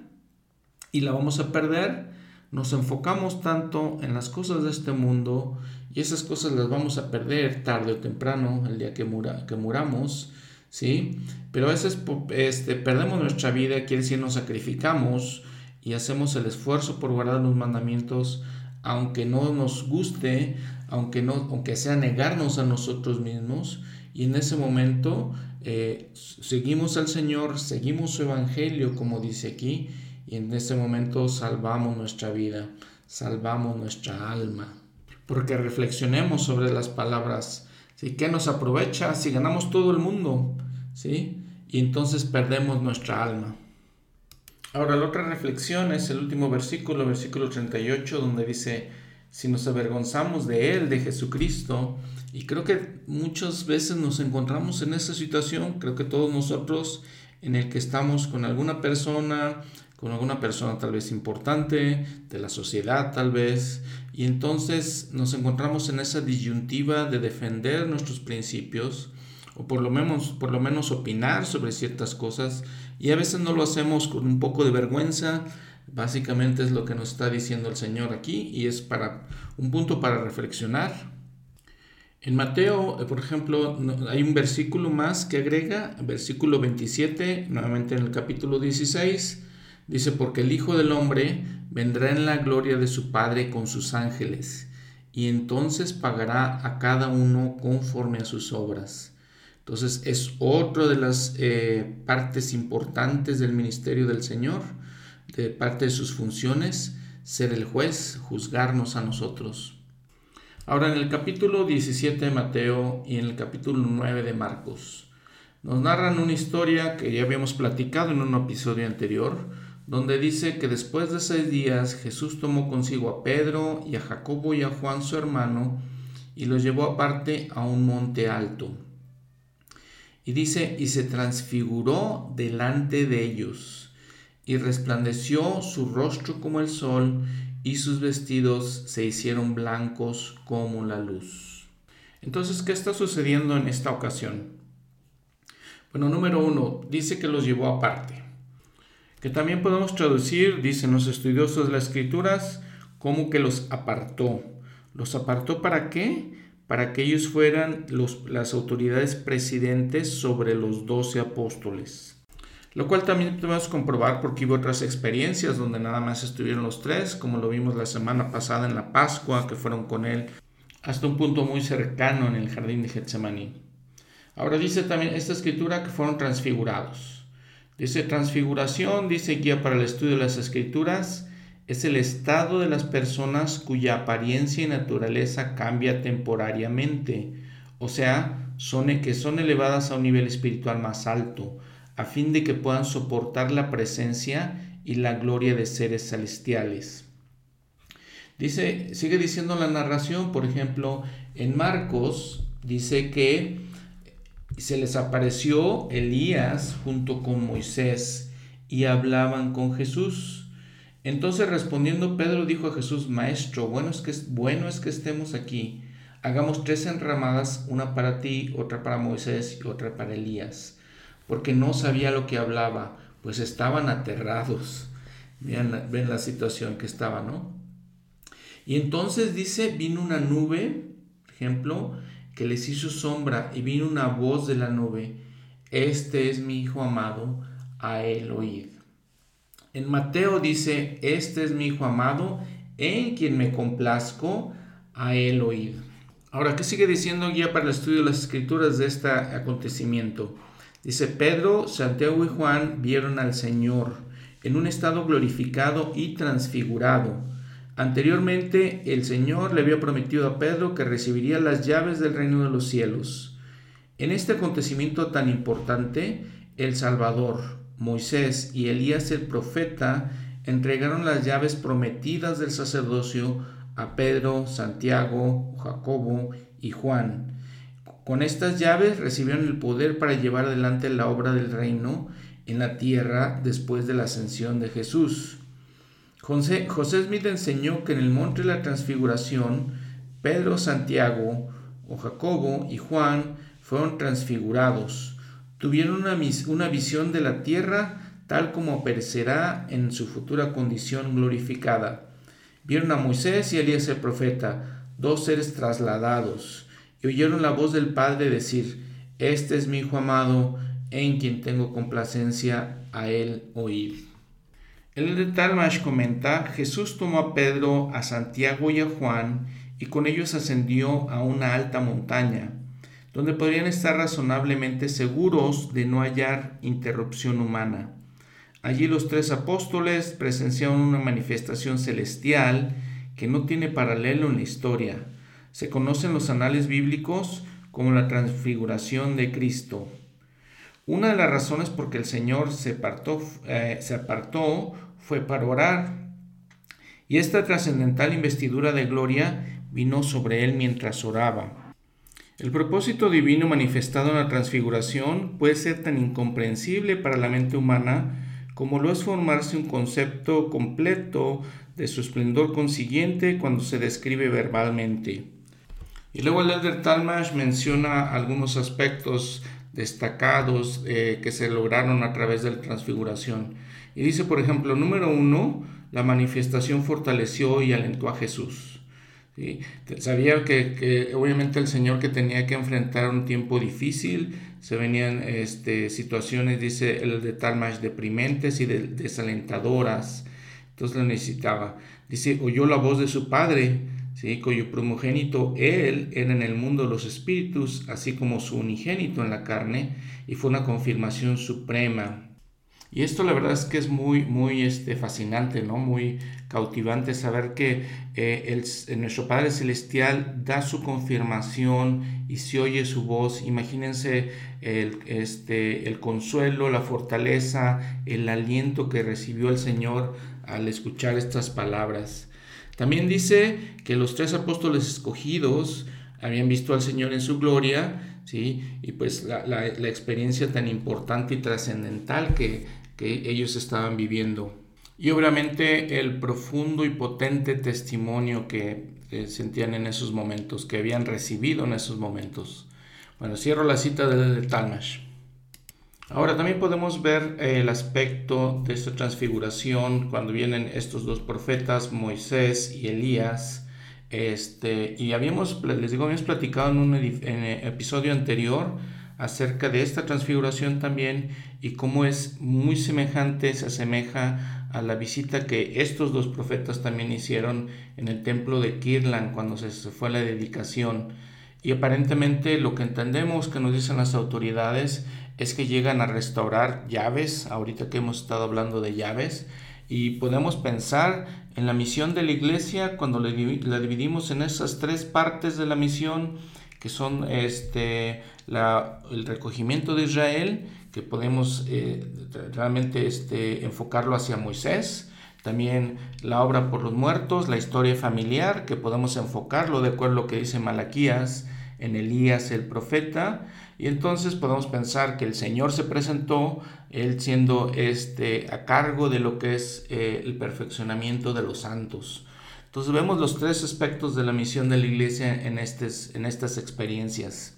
y la vamos a perder. Nos enfocamos tanto en las cosas de este mundo y esas cosas las vamos a perder tarde o temprano, el día que muramos. ¿sí? Pero a veces este, perdemos nuestra vida, quiere decir nos sacrificamos y hacemos el esfuerzo por guardar los mandamientos, aunque no nos guste, aunque, no, aunque sea negarnos a nosotros mismos, y en ese momento eh, seguimos al Señor, seguimos su evangelio, como dice aquí, y en ese momento salvamos nuestra vida, salvamos nuestra alma. Porque reflexionemos sobre las palabras. ¿sí? ¿Qué nos aprovecha si ganamos todo el mundo? ¿sí? Y entonces perdemos nuestra alma. Ahora, la otra reflexión es el último versículo, versículo 38, donde dice, si nos avergonzamos de Él, de Jesucristo, y creo que muchas veces nos encontramos en esa situación, creo que todos nosotros, en el que estamos con alguna persona, con alguna persona tal vez importante, de la sociedad tal vez, y entonces nos encontramos en esa disyuntiva de defender nuestros principios, o por lo menos, por lo menos opinar sobre ciertas cosas, y a veces no lo hacemos con un poco de vergüenza, básicamente es lo que nos está diciendo el Señor aquí, y es para un punto para reflexionar, en Mateo, eh, por ejemplo, hay un versículo más que agrega, versículo 27, nuevamente en el capítulo 16, dice, porque el Hijo del Hombre vendrá en la gloria de su Padre con sus ángeles, y entonces pagará a cada uno conforme a sus obras. Entonces es otra de las eh, partes importantes del ministerio del Señor, de parte de sus funciones, ser el juez, juzgarnos a nosotros. Ahora en el capítulo 17 de Mateo y en el capítulo 9 de Marcos nos narran una historia que ya habíamos platicado en un episodio anterior, donde dice que después de seis días Jesús tomó consigo a Pedro y a Jacobo y a Juan su hermano y los llevó aparte a un monte alto. Y dice, y se transfiguró delante de ellos, y resplandeció su rostro como el sol, y sus vestidos se hicieron blancos como la luz. Entonces, ¿qué está sucediendo en esta ocasión? Bueno, número uno, dice que los llevó aparte. Que también podemos traducir, dicen los estudiosos de las escrituras, como que los apartó. ¿Los apartó para qué? Para que ellos fueran las autoridades presidentes sobre los doce apóstoles. Lo cual también podemos comprobar porque hubo otras experiencias donde nada más estuvieron los tres, como lo vimos la semana pasada en la Pascua, que fueron con él hasta un punto muy cercano en el jardín de Getsemaní. Ahora dice también esta escritura que fueron transfigurados. Dice transfiguración, dice guía para el estudio de las escrituras, es el estado de las personas cuya apariencia y naturaleza cambia temporariamente, o sea, son que son elevadas a un nivel espiritual más alto, a fin de que puedan soportar la presencia y la gloria de seres celestiales. Dice, sigue diciendo la narración, por ejemplo, en Marcos dice que se les apareció Elías junto con Moisés y hablaban con Jesús. Entonces respondiendo Pedro dijo a Jesús, Maestro, bueno es que, bueno es que estemos aquí. Hagamos tres enramadas, una para ti, otra para Moisés y otra para Elías porque no sabía lo que hablaba, pues estaban aterrados. Vean, ven la situación que estaba, ¿no? Y entonces dice, vino una nube, por ejemplo, que les hizo sombra y vino una voz de la nube. este es mi Hijo amado, a él oíd. En Mateo dice, este es mi Hijo amado, en quien me complazco, a él oíd. Ahora, ¿qué sigue diciendo guía para el estudio de las escrituras de este acontecimiento? Dice, Pedro, Santiago y Juan vieron al Señor en un estado glorificado y transfigurado. Anteriormente, el Señor le había prometido a Pedro que recibiría las llaves del reino de los cielos. En este acontecimiento tan importante, el Salvador, Moisés y Elías el profeta entregaron las llaves prometidas del sacerdocio a Pedro, Santiago, Jacobo y Juan. Con estas llaves recibieron el poder para llevar adelante la obra del reino en la tierra después de la ascensión de Jesús. José, José Smith enseñó que en el monte de la transfiguración, Pedro, Santiago o Jacobo y Juan fueron transfigurados. Tuvieron una, una visión de la tierra tal como aparecerá en su futura condición glorificada. Vieron a Moisés y Elías el profeta, dos seres trasladados, y oyeron la voz del Padre decir, Este es mi Hijo amado, en quien tengo complacencia, a él oír. El de Talmash comenta, Jesús tomó a Pedro, a Santiago y a Juan, y con ellos ascendió a una alta montaña, donde podrían estar razonablemente seguros de no hallar interrupción humana. Allí los tres apóstoles presenciaron una manifestación celestial que no tiene paralelo en la historia. Se conocen los anales bíblicos como la transfiguración de Cristo. Una de las razones por que el Señor se eh, se apartó fue para orar. Y esta trascendental investidura de gloria vino sobre él mientras oraba. El propósito divino manifestado en la transfiguración puede ser tan incomprensible para la mente humana como lo es formarse un concepto completo de su esplendor consiguiente cuando se describe verbalmente. Y luego el Elder Talmash menciona algunos aspectos destacados eh, que se lograron a través de la transfiguración. Y dice, por ejemplo, número uno, la manifestación fortaleció y alentó a Jesús. Sabía que, obviamente el Señor que tenía que enfrentar un tiempo difícil, se venían este, situaciones, dice el de Talmash, deprimentes y desalentadoras. Entonces lo necesitaba. Dice, oyó la voz de su padre, ¿sí? cuyo primogénito él era en el mundo de los espíritus, así como su unigénito en la carne, y fue una confirmación suprema. Y esto la verdad es que es muy, muy este, fascinante, ¿no? Muy cautivante saber que eh, el, nuestro Padre Celestial da su confirmación y se oye su voz. Imagínense el, este, el consuelo, la fortaleza, el aliento que recibió el Señor al escuchar estas palabras. También dice que los tres apóstoles escogidos habían visto al Señor en su gloria, ¿sí? Y pues la, la experiencia tan importante y trascendental que que ellos estaban viviendo. Y obviamente el profundo y potente testimonio que, sentían en esos momentos, que habían recibido en esos momentos. Bueno, cierro la cita de, Talmash. Ahora también podemos ver el aspecto de esta transfiguración cuando vienen estos dos profetas, Moisés y Elías. Este, y habíamos, les digo, habíamos platicado en un episodio anterior acerca de esta transfiguración también y cómo es muy semejante, se asemeja a la visita que estos dos profetas también hicieron en el templo de Kirlan cuando se fue la dedicación. Y aparentemente lo que entendemos que nos dicen las autoridades es que llegan a restaurar llaves, ahorita que hemos estado hablando de llaves, y podemos pensar en la misión de la iglesia cuando la dividimos en esas tres partes de la misión, que son este, el recogimiento de Israel, que podemos eh, realmente este, enfocarlo hacia Moisés, también la obra por los muertos, la historia familiar, que podemos enfocarlo de acuerdo a lo que dice Malaquías en Elías el profeta, y entonces podemos pensar que el Señor se presentó, él siendo este, a cargo de lo que es eh, el perfeccionamiento de los santos. Entonces vemos los tres aspectos de la misión de la iglesia en, estas experiencias.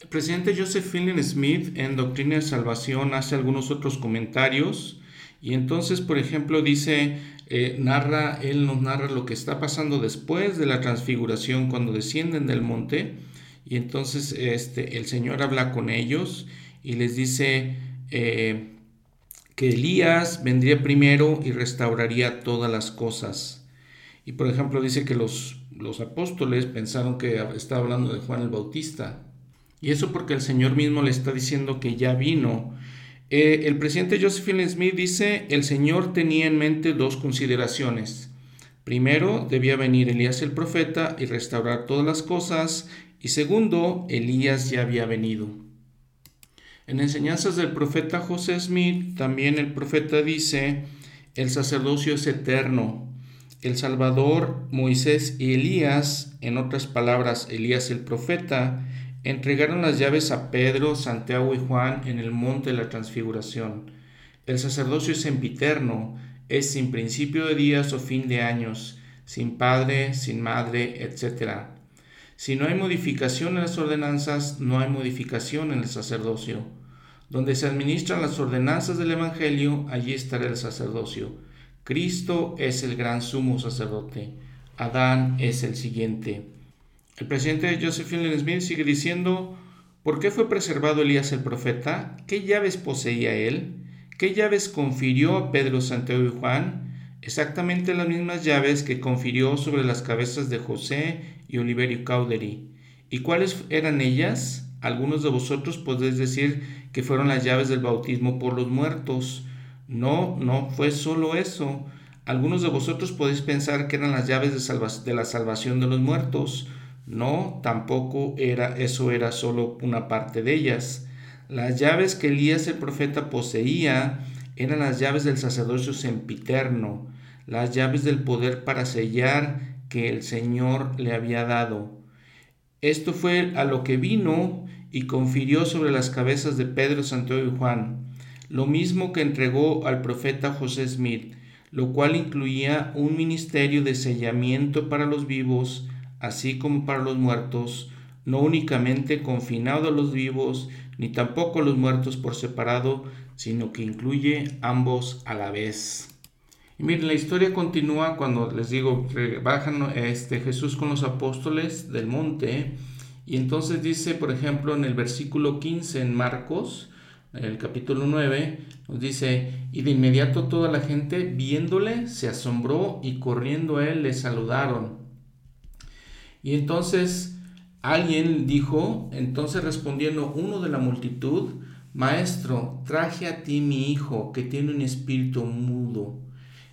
El presidente Joseph Fielding Smith en Doctrina de Salvación hace algunos otros comentarios y entonces, por ejemplo, dice, eh, narra, él nos narra lo que está pasando después de la transfiguración cuando descienden del monte y entonces este, el Señor habla con ellos y les dice eh, que Elías vendría primero y restauraría todas las cosas. Y por ejemplo dice que los, los apóstoles pensaron que estaba hablando de Juan el Bautista. Y eso porque el Señor mismo le está diciendo que ya vino. Eh, el presidente Josephine Smith dice, el Señor tenía en mente dos consideraciones. Primero, debía venir Elías el profeta y restaurar todas las cosas. Y segundo, Elías ya había venido. En enseñanzas del profeta José Smith, también el profeta dice, el sacerdocio es eterno. El Salvador, Moisés y Elías, en otras palabras, Elías el profeta, entregaron las llaves a Pedro, Santiago y Juan en el monte de la transfiguración. El sacerdocio es sempiterno, es sin principio de días o fin de años, sin padre, sin madre, etc. Si no hay modificación en las ordenanzas, no hay modificación en el sacerdocio. Donde se administran las ordenanzas del Evangelio, allí estará el sacerdocio. Cristo es el gran sumo sacerdote. Adán es el siguiente. El presidente Joseph Fielding Smith sigue diciendo, ¿por qué fue preservado Elías el profeta? ¿Qué llaves poseía él? ¿Qué llaves confirió a Pedro, Santiago y Juan? Exactamente las mismas llaves que confirió sobre las cabezas de José y Oliverio Cauderi. ¿Y cuáles eran ellas? Algunos de vosotros podéis decir que fueron las llaves del bautismo por los muertos. No, no fue solo eso. Algunos de vosotros podéis pensar que eran las llaves de, de la salvación de los muertos. No, tampoco era eso era solo una parte de ellas. Las llaves que Elías el profeta poseía eran las llaves del sacerdocio sempiterno, las llaves del poder para sellar que el Señor le había dado. Esto fue a lo que vino y confirió sobre las cabezas de Pedro, Santiago y Juan, lo mismo que entregó al profeta José Smith, lo cual incluía un ministerio de sellamiento para los vivos, así como para los muertos, no únicamente confinado a los vivos, ni tampoco a los muertos por separado, sino que incluye ambos a la vez. Y miren, la historia continúa cuando les digo, bajan este, Jesús con los apóstoles del monte. Y entonces dice, por ejemplo, en el versículo 15 en Marcos, el capítulo 9, nos dice, y de inmediato toda la gente viéndole se asombró y corriendo a él le saludaron. Y entonces alguien dijo, entonces respondiendo uno de la multitud, Maestro, traje a ti mi hijo que tiene un espíritu mudo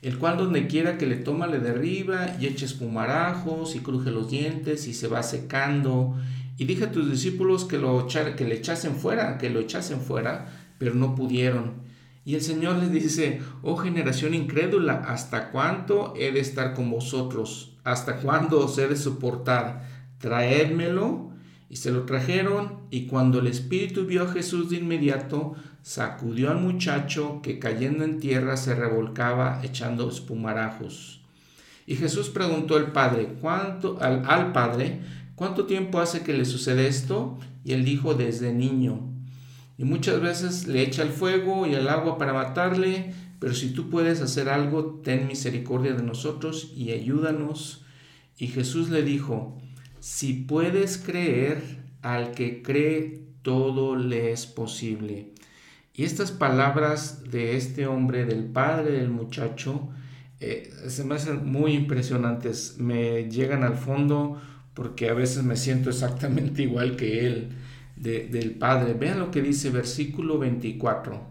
el cual donde quiera que le toma le derriba y echa espumarajos y cruje los dientes y se va secando. Y dije a tus discípulos que, lo que le echasen fuera, que lo echasen fuera, pero no pudieron. Y el Señor les dice, oh generación incrédula, ¿hasta cuánto he de estar con vosotros? ¿Hasta cuándo os he de soportar? Traédmelo. Y se lo trajeron, y cuando el Espíritu vio a Jesús de inmediato, sacudió al muchacho que cayendo en tierra se revolcaba echando espumarajos. Y Jesús preguntó al padre, ¿cuánto, al, al padre, ¿cuánto tiempo hace que le sucede esto? Y él dijo, desde niño. Y muchas veces le echa el fuego y el agua para matarle, pero si tú puedes hacer algo, ten misericordia de nosotros y ayúdanos. Y Jesús le dijo, si puedes creer, al que cree, todo le es posible. Y estas palabras de este hombre, del padre del muchacho, eh, se me hacen muy impresionantes, me llegan al fondo porque a veces me siento exactamente [LAUGHS] igual que él, del padre. Vean lo que dice versículo 24.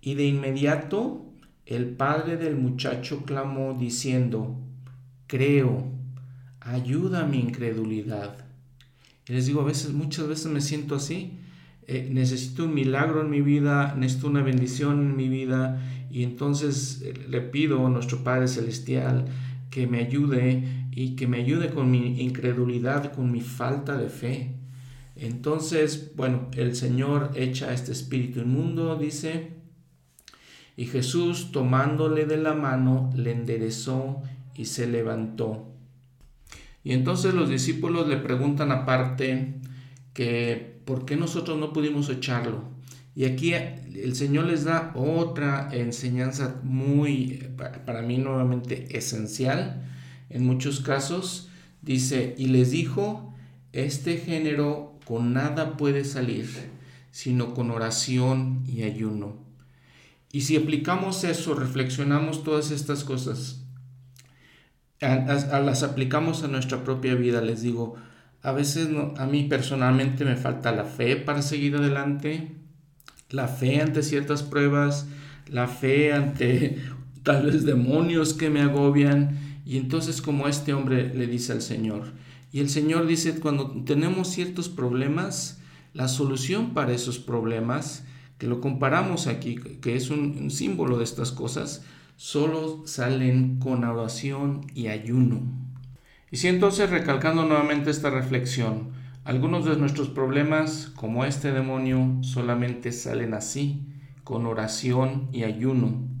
Y de inmediato el padre del muchacho clamó diciendo, creo, ayuda a mi incredulidad. Y les digo, a veces, muchas veces me siento así eh, necesito un milagro en mi vida, necesito una bendición en mi vida y entonces eh, le pido a nuestro Padre Celestial que me ayude y que me ayude con mi incredulidad, con mi falta de fe. Entonces, bueno, el Señor echa este espíritu inmundo, dice, y Jesús tomándole de la mano le enderezó y se levantó. Y entonces los discípulos le preguntan aparte que ¿por qué nosotros no pudimos echarlo? Y aquí el Señor les da otra enseñanza muy, para mí nuevamente esencial, en muchos casos, dice, y les dijo, este género con nada puede salir, sino con oración y ayuno. Y si aplicamos eso, reflexionamos todas estas cosas, las aplicamos a nuestra propia vida, les digo, a veces a mí personalmente me falta la fe para seguir adelante, la fe ante ciertas pruebas, la fe ante [LAUGHS] tal vez demonios que me agobian. Y entonces como este hombre le dice al Señor, y el Señor dice, cuando tenemos ciertos problemas, la solución para esos problemas, que lo comparamos aquí, que es un, símbolo de estas cosas, solo salen con oración y ayuno. Y si entonces recalcando nuevamente esta reflexión, algunos de nuestros problemas, como este demonio, solamente salen así, con oración y ayuno.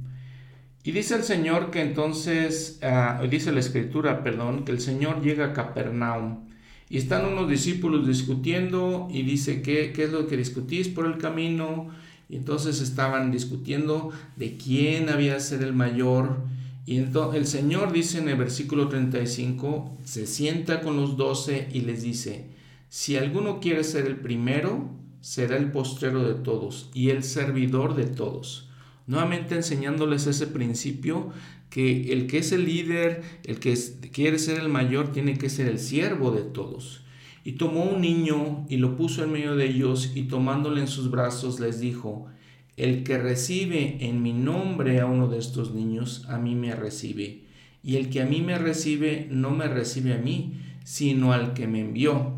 Y dice el Señor que entonces, ah, dice la Escritura, perdón, que el Señor llega a Capernaum y están unos discípulos discutiendo y dice, ¿qué, qué es lo que discutís por el camino? Y entonces estaban discutiendo de quién había de ser el mayor. Y entonces el Señor dice en el versículo 35, se sienta con los doce y les dice, si alguno quiere ser el primero, será el postrero de todos y el servidor de todos. Nuevamente enseñándoles ese principio que el que es el líder, el que quiere ser el mayor, tiene que ser el siervo de todos. Y tomó un niño y lo puso en medio de ellos y tomándole en sus brazos les dijo, el que recibe en mi nombre a uno de estos niños, a mí me recibe. Y el que a mí me recibe, no me recibe a mí, sino al que me envió.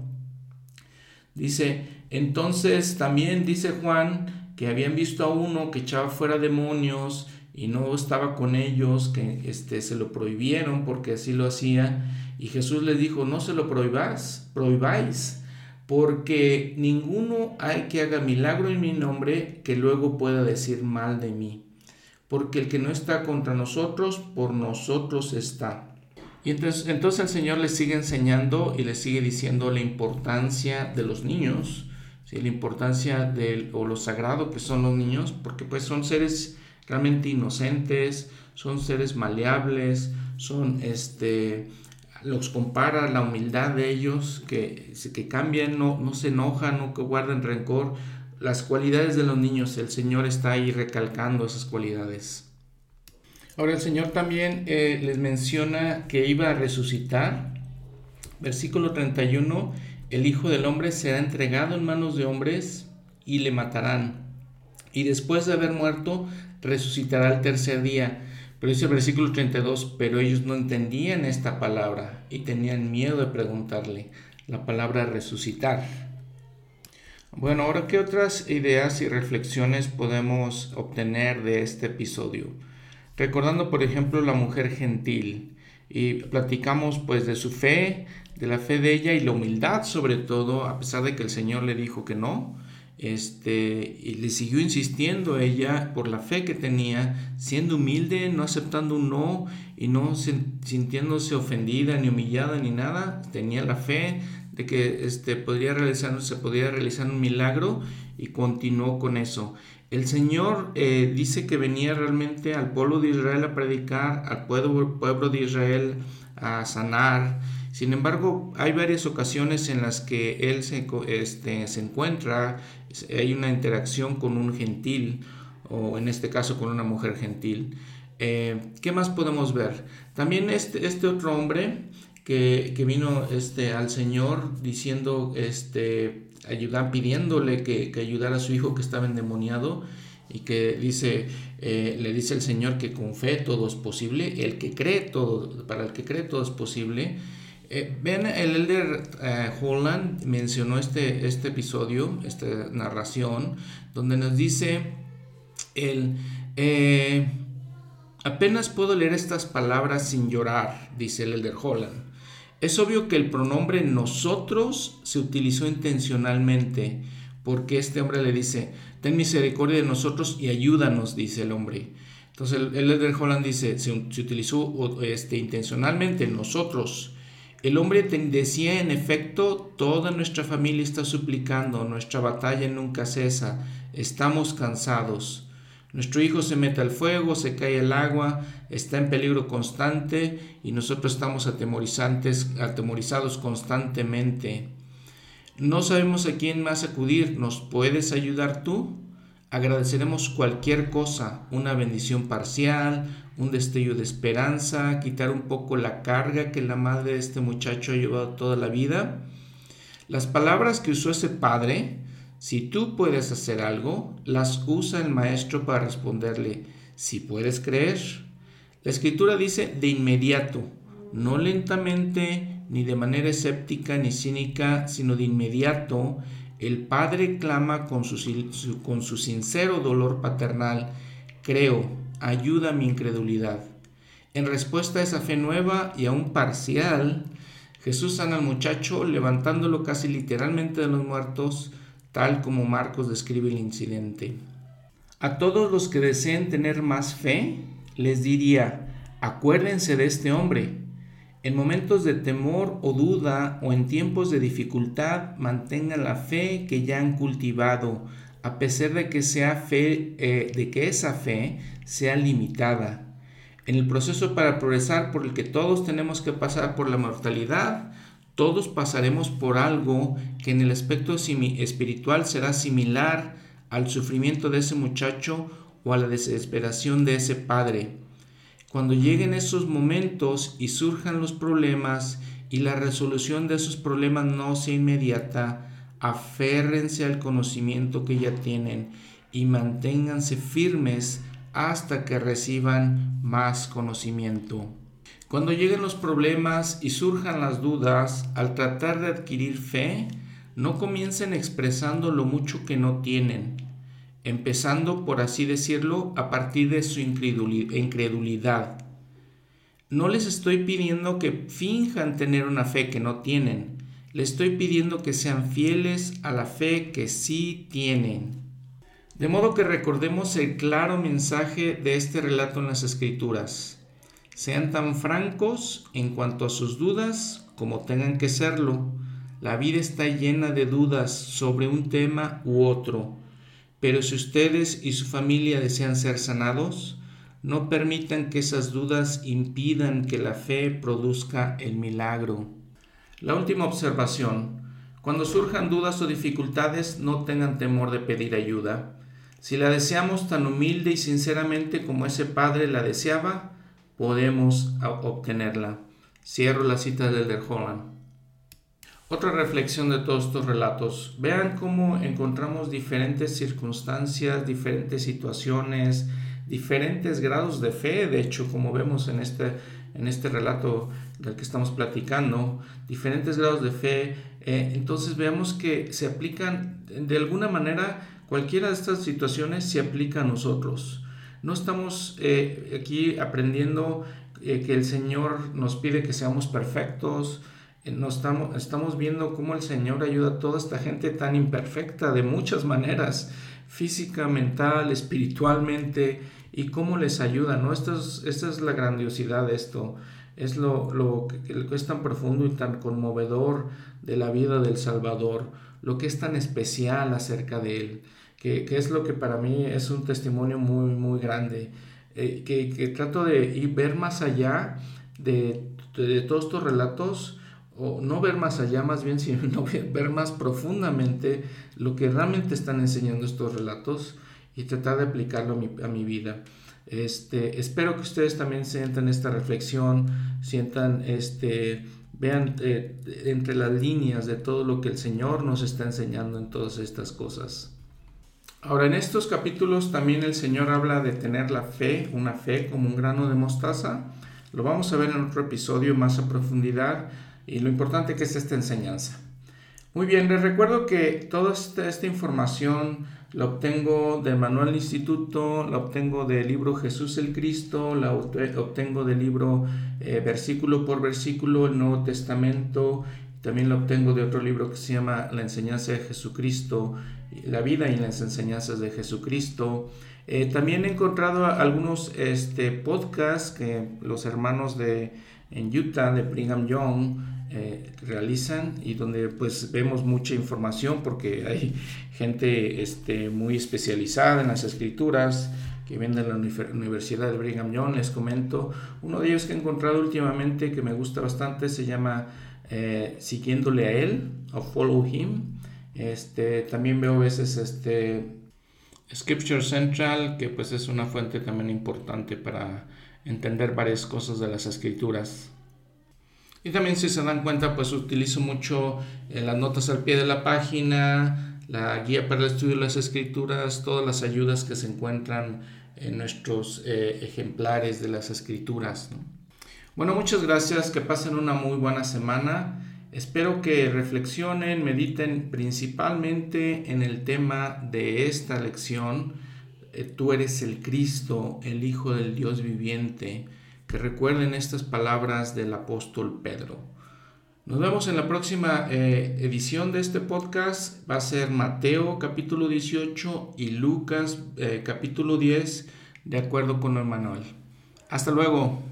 Dice, entonces también dice Juan que habían visto a uno que echaba fuera demonios y no estaba con ellos, que este, se lo prohibieron porque así lo hacía. Y Jesús les dijo, no se lo prohibáis, prohibáis, porque ninguno hay que haga milagro en mi nombre que luego pueda decir mal de mí. Porque el que no está contra nosotros, por nosotros está. Y entonces, entonces el Señor les sigue enseñando y les sigue diciendo la importancia de los niños, ¿sí? la importancia de o lo sagrado que son los niños, porque pues son seres realmente inocentes, son seres maleables, son este los compara la humildad de ellos, que, que cambian, no, no se enojan, no que guardan rencor. Las cualidades de los niños, el Señor está ahí recalcando esas cualidades. Ahora el Señor también eh, les menciona que iba a resucitar. Versículo 31, el Hijo del Hombre será entregado en manos de hombres y le matarán. Y después de haber muerto, resucitará el tercer día. Pero dice el versículo 32, pero ellos no entendían esta palabra y tenían miedo de preguntarle la palabra resucitar. Bueno, ahora, ¿qué otras ideas y reflexiones podemos obtener de este episodio? Recordando, por ejemplo, la mujer gentil y platicamos pues de su fe, de la fe de ella y la humildad sobre todo, a pesar de que el Señor le dijo que no, este, y le siguió insistiendo ella por la fe que tenía, siendo humilde, no aceptando un no y no sintiéndose ofendida ni humillada ni nada, tenía la fe de que este, podría realizar, se realizar un milagro y continuó con eso. El Señor eh, dice que venía realmente al pueblo de Israel a predicar, al pueblo, pueblo de Israel a sanar, sin embargo, hay varias ocasiones en las que él se, este, se encuentra, hay una interacción con un gentil, o en este caso con una mujer gentil. Eh, ¿Qué más podemos ver? También este, este otro hombre que, vino este, al Señor diciendo, este, ayudar, pidiéndole que, que, ayudara a su hijo que estaba endemoniado y que dice, eh, le dice el Señor que con fe todo es posible, el que cree todo, para el que cree todo es posible. Eh, ven, el elder eh, Holland mencionó este, este episodio, esta narración, donde nos dice, el, eh, apenas puedo leer estas palabras sin llorar, dice el elder Holland. Es obvio que el pronombre nosotros se utilizó intencionalmente, porque este hombre le dice, ten misericordia de nosotros y ayúdanos, dice el hombre. Entonces el, elder Holland dice, se, se utilizó este, intencionalmente nosotros el hombre decía en efecto, toda nuestra familia está suplicando, nuestra batalla nunca cesa, estamos cansados. Nuestro hijo se mete al fuego, se cae el agua, está en peligro constante y nosotros estamos atemorizados constantemente. No sabemos a quién más acudir. ¿Nos puedes ayudar tú? Agradeceremos cualquier cosa, una bendición parcial, un destello de esperanza, quitar un poco la carga que la madre de este muchacho ha llevado toda la vida. Las palabras que usó ese padre, si tú puedes hacer algo, las usa el maestro para responderle, si puedes creer. La escritura dice de inmediato, no lentamente, ni de manera escéptica ni cínica, sino de inmediato, el padre clama con su, sincero dolor paternal, creo, ayuda mi incredulidad. En respuesta a esa fe nueva y aún parcial, Jesús sana al muchacho levantándolo casi literalmente de los muertos, tal como Marcos describe el incidente. A todos los que deseen tener más fe, les diría, acuérdense de este hombre, en momentos de temor o duda o en tiempos de dificultad, mantengan la fe que ya han cultivado, a pesar de que, sea fe, eh, de que esa fe sea limitada. En el proceso para progresar por el que todos tenemos que pasar por la mortalidad, todos pasaremos por algo que en el aspecto espiritual será similar al sufrimiento de ese muchacho o a la desesperación de ese padre. Cuando lleguen esos momentos y surjan los problemas y la resolución de esos problemas no sea inmediata, aférrense al conocimiento que ya tienen y manténganse firmes hasta que reciban más conocimiento. Cuando lleguen los problemas y surjan las dudas, al tratar de adquirir fe, no comiencen expresando lo mucho que no tienen empezando, por así decirlo, a partir de su incredulidad. No les estoy pidiendo que finjan tener una fe que no tienen, les estoy pidiendo que sean fieles a la fe que sí tienen. De modo que recordemos el claro mensaje de este relato en las Escrituras. Sean tan francos en cuanto a sus dudas como tengan que serlo. La vida está llena de dudas sobre un tema u otro pero si ustedes y su familia desean ser sanados, no permitan que esas dudas impidan que la fe produzca el milagro. La última observación. Cuando surjan dudas o dificultades, no tengan temor de pedir ayuda. Si la deseamos tan humilde y sinceramente como ese padre la deseaba, podemos obtenerla. Cierro la cita de Elder Holland. Otra reflexión de todos estos relatos. Vean cómo encontramos diferentes circunstancias, diferentes situaciones, diferentes grados de fe, de hecho, como vemos en este, en este relato del que estamos platicando, diferentes grados de fe. Eh, entonces veamos que se aplican, de alguna manera, cualquiera de estas situaciones se aplica a nosotros. No estamos eh, aquí aprendiendo eh, que el Señor nos pide que seamos perfectos, nos estamos, estamos viendo cómo el Señor ayuda a toda esta gente tan imperfecta de muchas maneras, física, mental, espiritualmente, y cómo les ayuda, ¿no? Esto es, esta es la grandiosidad de esto, es lo, lo, que, es tan profundo y tan conmovedor de la vida del Salvador, lo que es tan especial acerca de Él, que, que es lo que para mí es un testimonio muy, muy grande, eh, que, que, trato de ir, ver más allá de, de todos estos relatos, o no ver más allá, más bien, [LAUGHS] sino ver más profundamente lo que realmente están enseñando estos relatos y tratar de aplicarlo a mi, a mi vida. Este, espero que ustedes también sientan esta reflexión, sientan, este, vean eh, entre las líneas de todo lo que el Señor nos está enseñando en todas estas cosas. Ahora, en estos capítulos también el Señor habla de tener la fe, una fe como un grano de mostaza. Lo vamos a ver en otro episodio más a profundidad y lo importante que es esta enseñanza. Muy bien, les recuerdo que toda esta, información la obtengo del Manual Instituto, la obtengo del libro Jesús el Cristo, la obtengo del libro eh, versículo por versículo, el Nuevo Testamento, también la obtengo de otro libro que se llama La enseñanza de Jesucristo, la vida y las enseñanzas de Jesucristo. Eh, también he encontrado algunos este, podcasts que los hermanos de en Utah de Brigham Young eh, realizan y donde pues vemos mucha información porque hay gente este, muy especializada en las escrituras que viene de la Universidad de Brigham Young, les comento. Uno de ellos que he encontrado últimamente que me gusta bastante se llama eh, siguiéndole a él o follow him. Este, también veo a veces este, Scripture Central, que pues es una fuente también importante para entender varias cosas de las escrituras. Y también si se dan cuenta, pues utilizo mucho eh, las notas al pie de la página, la guía para el estudio de las escrituras, todas las ayudas que se encuentran en nuestros eh, ejemplares de las escrituras. Bueno, muchas gracias, que pasen una muy buena semana. Espero que reflexionen, mediten principalmente en el tema de esta lección. Eh, tú eres el Cristo, el Hijo del Dios viviente. Que recuerden estas palabras del apóstol Pedro. Nos vemos en la próxima eh, edición de este podcast. Va a ser Mateo capítulo 18 y Lucas eh, capítulo 10, de acuerdo con Manuel. Hasta luego.